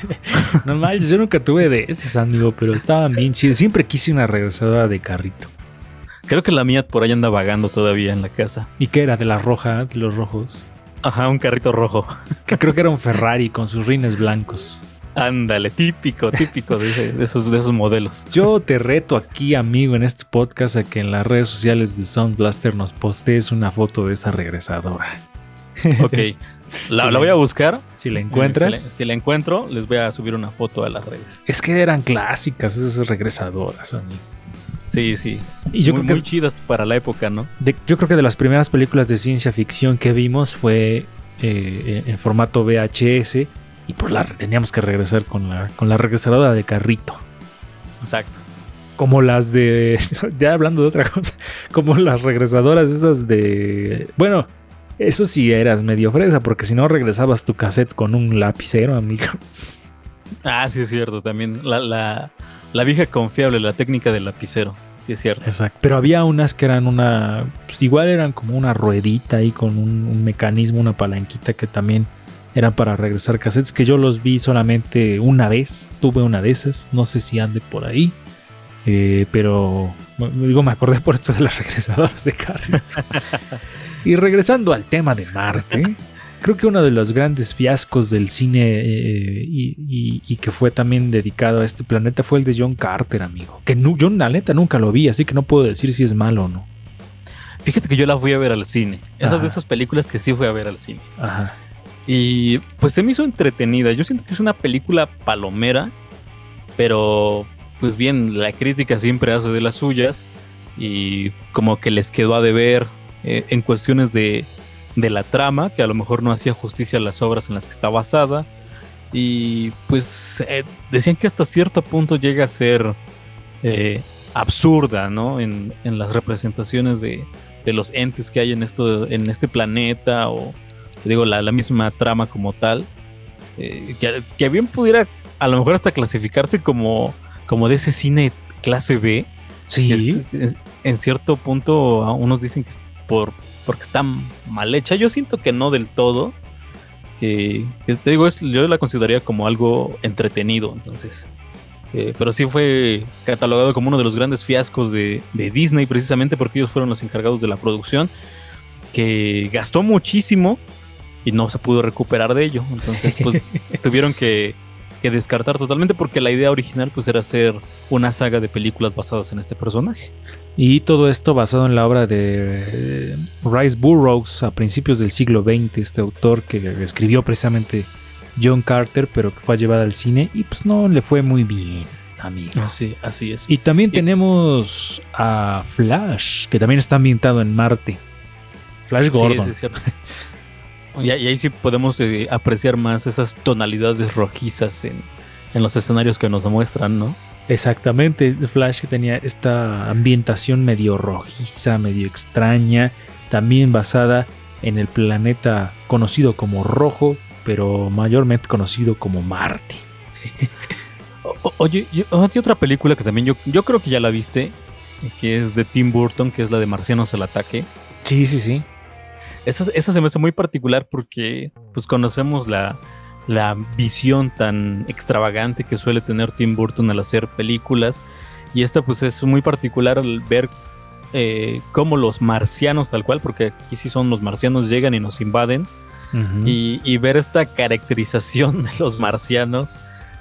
no manches, yo nunca tuve de esos, amigo, pero estaban bien chidos. Siempre quise una regresadora de carrito. Creo que la mía por ahí anda vagando todavía en la casa. ¿Y qué era? De la roja, de los rojos. Ajá, un carrito rojo. Que creo que era un Ferrari con sus rines blancos. Ándale, típico, típico de esos, de esos modelos. Yo te reto aquí, amigo, en este podcast a que en las redes sociales de Sound Blaster nos postees una foto de esta regresadora. Ok. La, voy a buscar. Si la encuentras. Si la, si la encuentro, les voy a subir una foto a las redes. Es que eran clásicas esas regresadoras, amigo. Sí, sí. Y yo muy, creo que muy chidas para la época, ¿no? De- yo creo que de las primeras películas de ciencia ficción que vimos fue eh, en en formato VHS y pues la teníamos que regresar con la, con la regresadora de carrito. Exacto. Como las de... Ya hablando de otra cosa. Como las regresadoras esas de... Bueno, eso sí eras medio fresa porque si no regresabas tu cassette con un lapicero, amigo. Ah, sí es cierto. También la, la, la vieja confiable, la técnica del lapicero. Sí es cierto. Exacto. Pero había unas que eran una... Pues igual eran como una ruedita ahí con un, un mecanismo, una palanquita que también eran para regresar cassettes que yo los vi solamente una vez. Tuve una de esas. No sé si ande por ahí. Eh, pero digo, me acordé por esto de las regresadoras de carrito. y regresando al tema de Marte, creo que uno de los grandes fiascos del cine eh, y, y- y que fue también dedicado a este planeta fue el de John Carter, amigo. Que nu- yo, la neta, nunca lo vi, así que no puedo decir si es malo o no. Fíjate que yo la fui a ver al cine. Esas Ajá. de esas películas que sí fui a ver al cine. Ajá. Y pues se me hizo entretenida. Yo siento que es una película palomera, pero pues bien, la crítica siempre hace de las suyas y como que les quedó a deber eh, en cuestiones de, de la trama, que a lo mejor no hacía justicia a las obras en las que está basada. Y pues eh, decían que hasta cierto punto llega a ser eh, absurda, ¿no? En, en las representaciones de, de los entes que hay en, esto, en este planeta o digo, la, la misma trama como tal, eh, que, que bien pudiera a lo mejor hasta clasificarse como, como de ese cine clase B. Sí. que es- es- en cierto punto, unos dicen que por, porque está mal hecha. Yo siento que no del todo. Que, que te digo, es- yo la consideraría como algo entretenido. Entonces, eh, pero sí fue catalogado como uno de los grandes fiascos de, de Disney, precisamente porque ellos fueron los encargados de la producción, que gastó muchísimo y no se pudo recuperar de ello. Entonces, pues tuvieron que, que descartar totalmente porque la idea original pues era hacer una saga de películas basadas en este personaje. Y todo esto basado en la obra de eh, Rice Burroughs a principios del siglo XX, este autor que escribió precisamente John Carter, pero que fue llevada al cine y pues no le fue muy bien, amigo. Así, así es. Y también Y- tenemos a Flash, que también está ambientado en Marte. Flash Gordon. sí, es. Y, ahí sí podemos eh, apreciar más esas tonalidades rojizas en, en los escenarios que nos muestran, ¿no? Exactamente, Flash que tenía esta ambientación medio rojiza, medio extraña, también basada en el planeta conocido como Rojo, pero mayormente conocido como Marte. O- oye, yo- hay otra película que también yo, yo creo que ya la viste, que es de Tim Burton, que es la de Marcianos al ataque. Sí, sí, sí. Esa, esa se me hace muy particular porque pues conocemos la, la visión tan extravagante que suele tener Tim Burton al hacer películas. Y esta pues es muy particular al ver eh, cómo los marcianos tal cual, porque aquí sí son los marcianos, llegan y nos invaden. y, y ver esta caracterización de los marcianos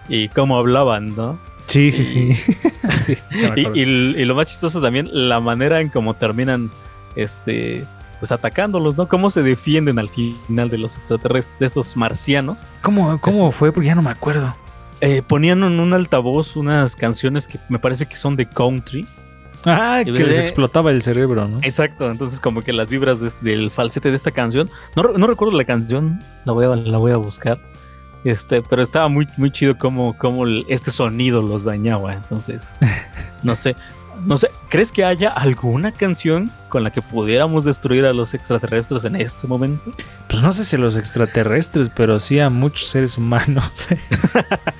y cómo hablaban, ¿no? Sí, sí, sí. Y- y lo más chistoso también, la manera en cómo terminan, este, pues atacándolos, ¿no? Cómo se defienden al final de los extraterrestres, de esos marcianos. ¿Cómo, cómo fue? Porque ya no me acuerdo. Eh, ponían en un altavoz unas canciones que me parece que son de country. Ah, que les explotaba el cerebro, ¿no? Exacto, entonces como que las vibras del falsete de esta canción, no, no recuerdo la canción, la voy a, la voy a buscar, este, pero estaba muy, muy chido cómo, este sonido los dañaba, entonces, no sé, no sé, ¿crees que haya alguna canción con la que pudiéramos destruir a los extraterrestres en este momento? Pues no sé si los extraterrestres, pero sí a muchos seres humanos.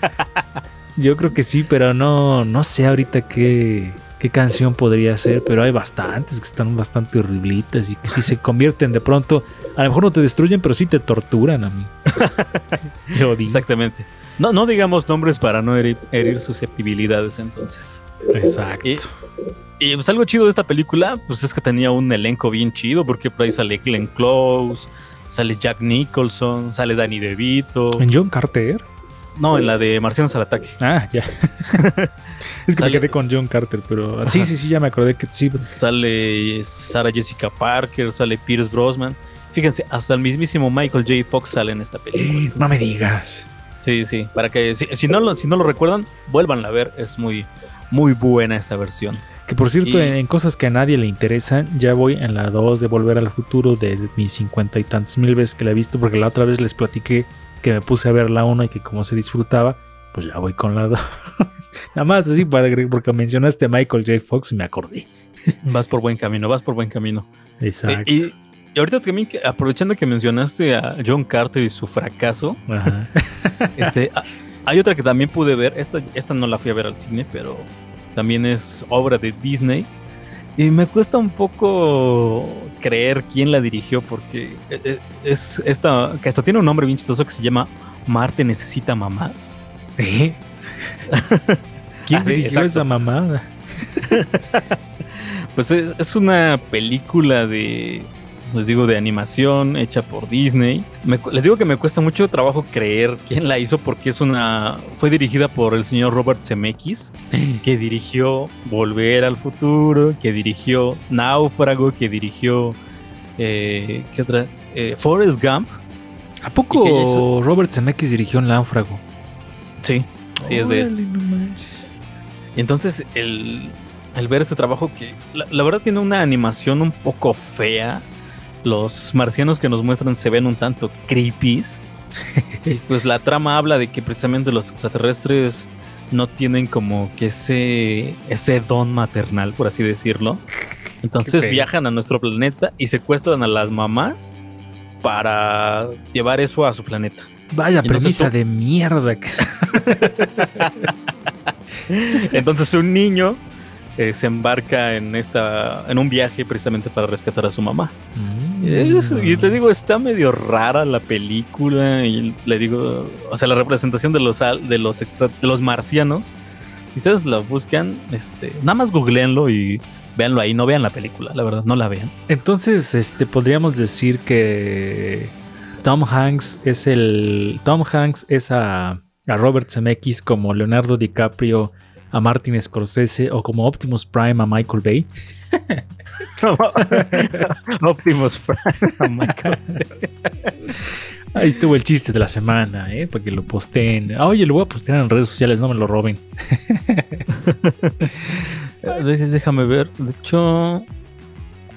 Yo creo que sí, pero no, no sé ahorita qué, qué canción podría ser, pero hay bastantes que están bastante horriblitas y que si se convierten de pronto, a lo mejor no te destruyen, pero sí te torturan a mí. Yo digo. Exactamente. No, no digamos nombres para no herir, herir susceptibilidades entonces. Exacto. Y, y, pues algo chido de esta película, pues es que tenía un elenco bien chido, porque por ahí sale Glenn Close, sale Jack Nicholson, sale Danny DeVito. ¿En John Carter? No, en la de Marcianos al ataque. Ah, ya. es que Sale- me quedé con John Carter, pero sí, sí, sí, ya me acordé que sí. Sale Sarah Jessica Parker, sale Pierce Brosnan. Fíjense, hasta el mismísimo Michael J. Fox sale en esta película. No me digas. Sí, sí, para que si, si no, lo, si no lo recuerdan, vuélvanla a ver, es muy, muy buena esta versión. Que por cierto, Y- en, cosas que a nadie le interesan, ya voy en la 2 de Volver al Futuro de mis cincuenta y tantas mil veces que la he visto, porque la otra vez les platiqué que me puse a ver la 1 y que como se disfrutaba, pues ya voy con la 2. Nada más así para agregar, porque mencionaste a Michael J. Fox y me acordé. Vas por buen camino, vas por buen camino. Exacto. Eh, Y, y ahorita también, que- aprovechando que mencionaste a John Carter y su fracaso, Ajá. este, a- hay otra que también pude ver. Esta, esta no la fui a ver al cine, pero también es obra de Disney. Y me cuesta un poco creer quién la dirigió, porque eh, eh, es esta, que hasta tiene un nombre bien chistoso que se llama Marte necesita mamás. ¿Eh? ¿Quién Ah, dirigió esa mamada? Pues es, es una película de, les digo, de animación hecha por Disney. Me les digo que me cuesta mucho trabajo creer quién la hizo porque es una, fue dirigida por el señor Robert Zemeckis, que dirigió Volver al Futuro, que dirigió Náufrago, que dirigió, eh, ¿qué otra? Eh, Forrest Gump. ¿A ¿Y qué poco hizo? Robert Zemeckis dirigió náufrago? Sí, sí es de él. No entonces el, el ver este trabajo que la, la verdad tiene una animación un poco fea. Los marcianos que nos muestran se ven un tanto creepies. pues la trama habla de que precisamente los extraterrestres no tienen como que ese, ese don maternal, por así decirlo. Entonces viajan a nuestro planeta y secuestran a las mamás para llevar eso a su planeta. Vaya Entonces premisa tú- de mierda. que- Entonces un niño eh, se embarca en esta en un viaje precisamente para rescatar a su mamá. Es- y te digo, está medio rara la película y le digo, o sea, la representación de los de los extra- de los marcianos. Si ustedes la buscan, este, nada más googleenlo y véanlo ahí, no vean la película, la verdad, no la vean. Entonces, este, podríamos decir que Tom Hanks es el. Tom Hanks es a, a Robert Zemeckis como Leonardo DiCaprio a Martin Scorsese o como Optimus Prime a Michael Bay. Optimus Prime, oh my God. Ahí estuvo el chiste de la semana, ¿eh? Para que lo posteen. Ah, Oye, lo voy a postear en redes sociales, no me lo roben. Déjame ver, de hecho,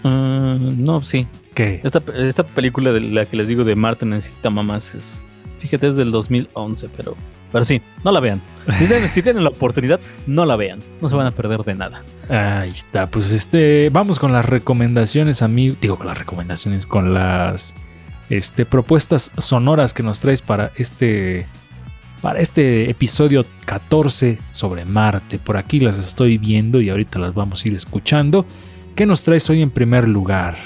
ah, no, sí, ¿Qué? Esta, esta película de la que les digo de Martin necesita mamás es, fíjate, es del 2011, pero, pero sí, no la vean. Si tienen, si tienen la oportunidad, no la vean. No se van a perder de nada. Ahí está, pues este, vamos con las recomendaciones, amigo. Digo, con las recomendaciones, con las este, propuestas sonoras que nos traes para este, para este episodio 14 sobre Marte. Por aquí las estoy viendo y ahorita las vamos a ir escuchando. ¿Qué nos traes hoy en primer lugar?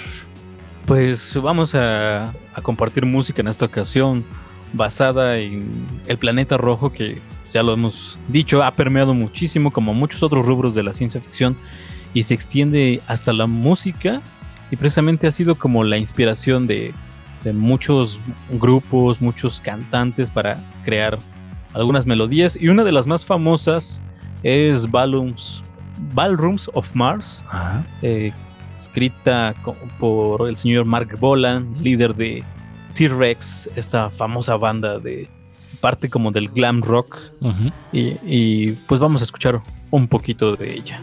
Pues vamos a, a compartir música en esta ocasión basada en el planeta rojo que ya lo hemos dicho, ha permeado muchísimo como muchos otros rubros de la ciencia ficción y se extiende hasta la música y precisamente ha sido como la inspiración de, de muchos grupos, muchos cantantes para crear algunas melodías y una de las más famosas es Ballrooms, Ballrooms of Mars, eh, escrita por el señor Mark Bolan, líder de T-Rex, esta famosa banda de parte como del glam rock. Y, y, pues vamos a escuchar un poquito de ella.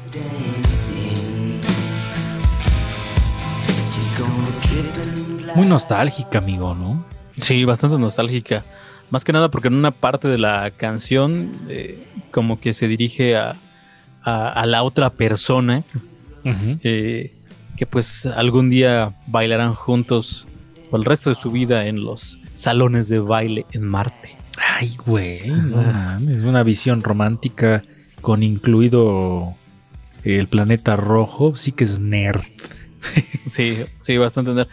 Muy nostálgica, amigo, ¿no? Sí, bastante nostálgica. Más que nada porque en una parte de la canción eh, como que se dirige a, a- a la otra persona eh, que pues algún día bailarán juntos por el resto de su vida en los salones de baile en Marte. Ay, güey, no mames, una visión romántica con incluido el planeta rojo, sí que es nerd. Sí, sí, bastante. nerd.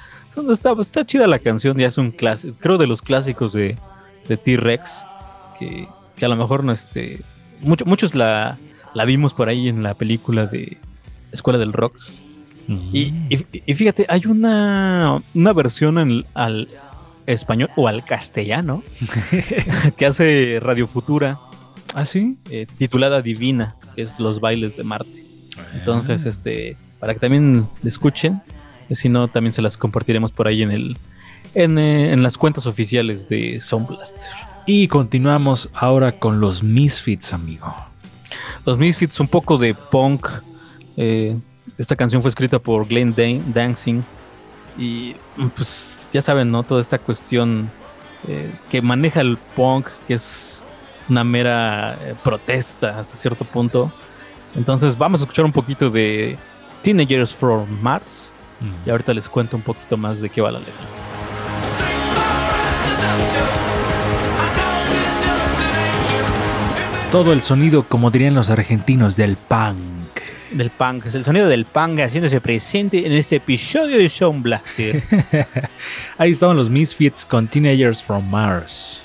Está, está chida la canción, ya es un clásico, creo de los clásicos de, de T-Rex, que, que a lo mejor no este, mucho- muchos la, la vimos por ahí en la película de Escuela del Rock. Y, y- y fíjate, hay una, una versión en- al español o al castellano que hace Radio Futura, ¿Ah, sí? eh, titulada Divina, que es los bailes de Marte. Entonces, este, para que también la escuchen, eh, si no, también se las compartiremos por ahí en el, en, eh, en las cuentas oficiales de Sound Blaster. Y continuamos ahora con los Misfits, amigo. Los Misfits, un poco de punk. eh, esta canción fue escrita por Glenn Dan- Danzig. Y pues ya saben, ¿no? Toda esta cuestión eh, que maneja el punk, que es una mera eh, protesta hasta cierto punto. Entonces vamos a escuchar un poquito de Teenagers from Mars. Y ahorita les cuento un poquito más de qué va la letra. Todo el sonido, como dirían los argentinos, del punk. Del punk, es el sonido del punk haciéndose presente en este episodio de Sound Blaster. Ahí estaban los Misfits con Teenagers from Mars.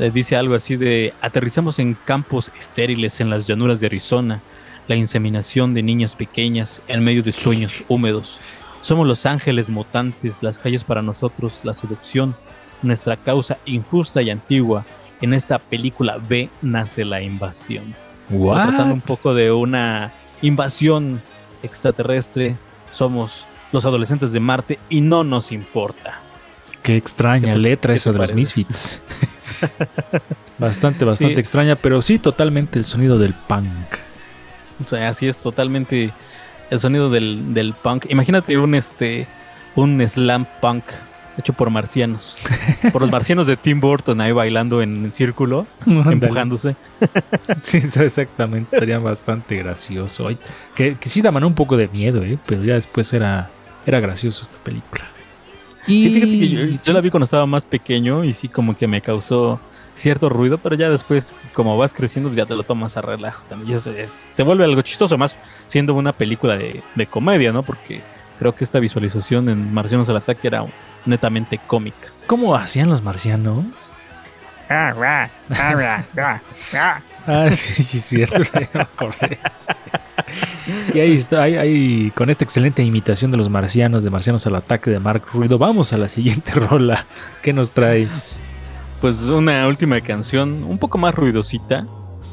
Eh, dice algo así de aterrizamos en campos estériles en las llanuras de Arizona, la inseminación de niñas pequeñas en medio de sueños húmedos. Somos los ángeles mutantes, las calles para nosotros, la seducción, nuestra causa injusta y antigua. En esta película B nace la invasión. Tratando un poco de una invasión extraterrestre. Somos los adolescentes de Marte y no nos importa. Qué extraña ¿Qué te- letra qué esa de los? Misfits. bastante, bastante Sí. extraña, pero sí, totalmente el sonido del punk. O sea, así es totalmente el sonido del, del punk. Imagínate un este un slam punk hecho por marcianos. por los marcianos de Tim Burton ahí bailando en círculo, empujándose. Sí, exactamente. Estaría bastante gracioso. Ay, Que, que sí daban un poco de miedo, ¿eh? pero ya después era, era gracioso esta película. Sí, fíjate que yo, yo la vi cuando estaba más pequeño y sí como que me causó cierto ruido, pero ya después como vas creciendo pues ya te lo tomas a relajo también. Y eso es- se vuelve algo chistoso, más siendo una película de, de comedia, ¿no? Porque creo que esta visualización en Marcianos al Ataque era netamente cómica. ¿Cómo hacían los marcianos? Ah, sí, sí, cierto. y ahí está, ahí, ahí, con esta excelente imitación de los marcianos, de Marcianos al Ataque de Mark Ruido, vamos a la siguiente rola. ¿Qué nos traes? Pues una última canción un poco más ruidosita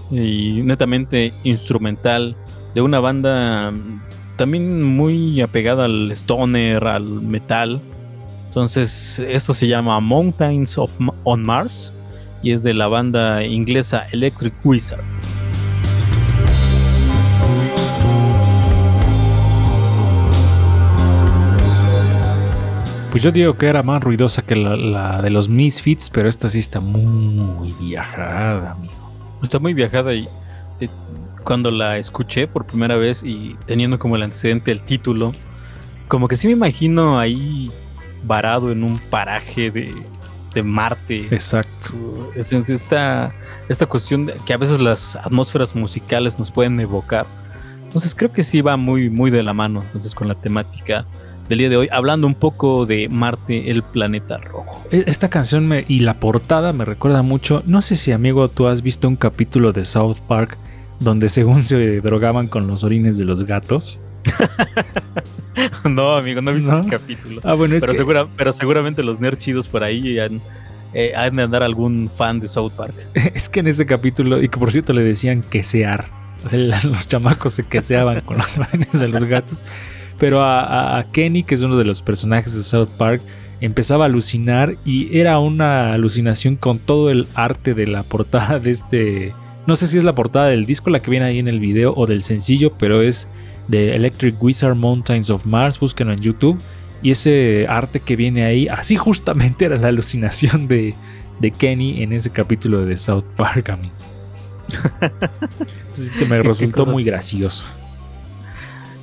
y netamente instrumental de una banda mm, también muy apegada al stoner, al metal. Entonces, esto se llama Mountains of on Mars y es de la banda inglesa Electric Wizard. Pues yo digo que era más ruidosa que la, la de los Misfits, pero esta sí está muy viajada, amigo. Está muy viajada y eh, cuando la escuché por primera vez y teniendo como el antecedente el título, como que sí me imagino ahí varado en un paraje de, de Marte. Exacto. Es, es esta, esta cuestión de que a veces las atmósferas musicales nos pueden evocar. Entonces creo que sí va muy, muy de la mano entonces con la temática del día de hoy, hablando un poco de Marte, el planeta rojo. E- Esta canción me- y la portada me recuerda mucho. No sé si, amigo, tú has visto un capítulo de South Park donde según se drogaban con los orines de los gatos. no, amigo, no he visto ¿No? ese capítulo. Ah, bueno, es pero, que segura- pero seguramente los nerds chidos por ahí han, eh, han de andar algún fan de South Park. Es que en ese capítulo, y que por cierto le decían quesear, o sea, los chamacos se queseaban con los orines de los gatos, pero a, a- a Kenny, que es uno de los personajes de South Park, empezaba a alucinar y era una alucinación con todo el arte de la portada de este, no sé si es la portada del disco, la que viene ahí en el video o del sencillo, pero es de Electric Wizard Mountains of Mars, búsquenlo en YouTube. Y ese arte que viene ahí, así justamente era la alucinación de, de Kenny en ese capítulo de South Park, amigo. Entonces este me ¿Qué- qué resultó muy gracioso.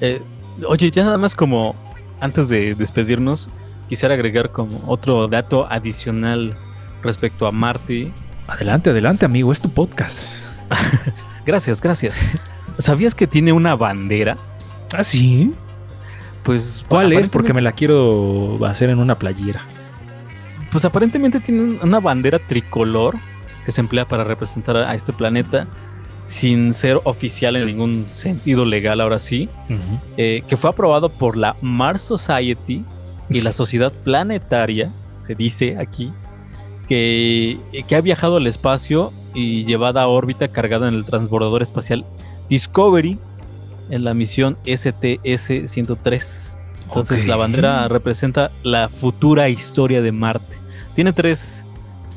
Eh, oye, ya nada más como antes de despedirnos, quisiera agregar como otro dato adicional respecto a Marte. Adelante, adelante, amigo, es tu podcast. Gracias, gracias. ¿Sabías que tiene una bandera? ¿Ah, sí? Pues ¿Cuál es? Porque me la quiero hacer en una playera. Pues aparentemente tiene una bandera tricolor que se emplea para representar a este planeta sin ser oficial en ningún sentido legal ahora sí, eh, que fue aprobado por la Mars Society y la Sociedad Planetaria, se dice aquí, que, que ha viajado al espacio y llevada a órbita cargada en el transbordador espacial Discovery en la misión STS-103. Entonces la bandera representa la futura historia de Marte. Tiene tres,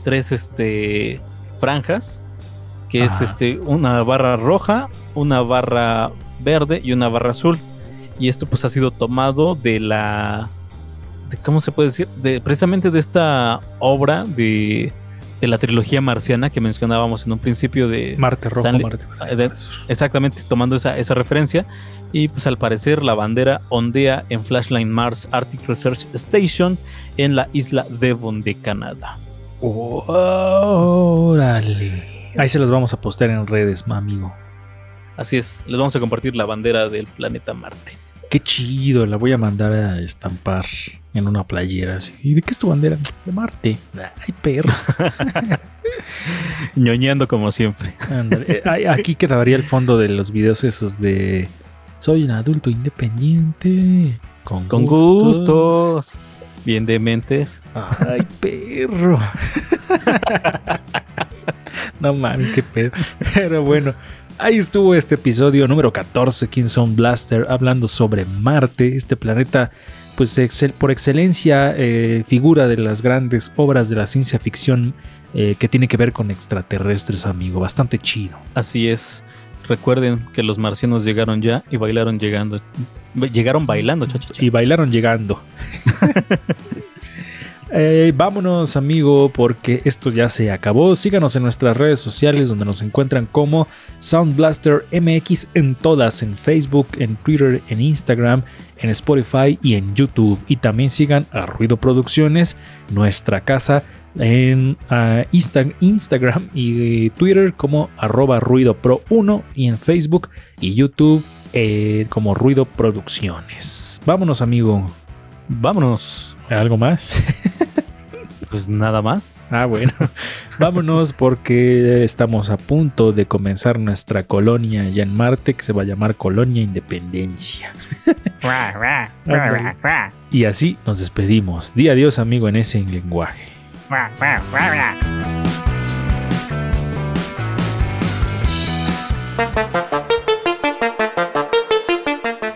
tres este, franjas, que es este, una barra roja, una barra verde y una barra azul. Y esto pues ha sido tomado de la... De, ¿Cómo se puede decir? De, precisamente de esta obra de, de la trilogía marciana que mencionábamos en un principio de... Marte rojo, Stanley- Marte eh, de- Exactamente, tomando esa, esa referencia. Y pues al parecer la bandera ondea en Flashline Mars Arctic Research Station en la isla Devon de Canadá. Órale. Ahí se las vamos a postear en redes, ma amigo. Así es, les vamos a compartir la bandera del planeta Marte. Qué chido, la voy a mandar a estampar en una playera. así. ¿Y de qué es tu bandera? De Marte. Ay, perro. ñoñando como siempre. Eh, Aquí quedaría el fondo de los videos esos de Soy un adulto independiente. Con, Con gusto. gustos, bien dementes. Ay, perro. no mames, qué pedo. Pero bueno, ahí estuvo este episodio número 14, Kingson Blaster, hablando sobre Marte, este planeta, pues excel- por excelencia, eh, figura de las grandes obras de la ciencia ficción eh, que tiene que ver con extraterrestres, amigo. Bastante chido. Así es. Recuerden que los marcianos llegaron ya y bailaron llegando. Llegaron bailando. Y bailaron llegando. Eh, vámonos, amigo, porque esto ya se acabó. Síganos en nuestras redes sociales donde nos encuentran como Sound Blaster MX en todas, en Facebook, en Twitter, en Instagram, en Spotify y en YouTube. Y también sigan a Ruido Producciones, nuestra casa, en ah, Insta- Instagram y eh, Twitter como arroba ruido pro 1 y en Facebook y YouTube eh, como Ruido Producciones. Vámonos, amigo. Vámonos. ¿Algo más? Pues nada más. Ah, bueno. Vámonos porque estamos a punto de comenzar nuestra colonia ya en Marte que se va a llamar Colonia Independencia. Ándale. Y así nos despedimos. Di adiós, amigo, en ese lenguaje.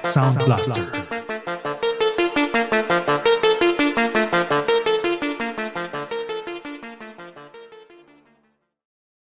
Sound Blaster.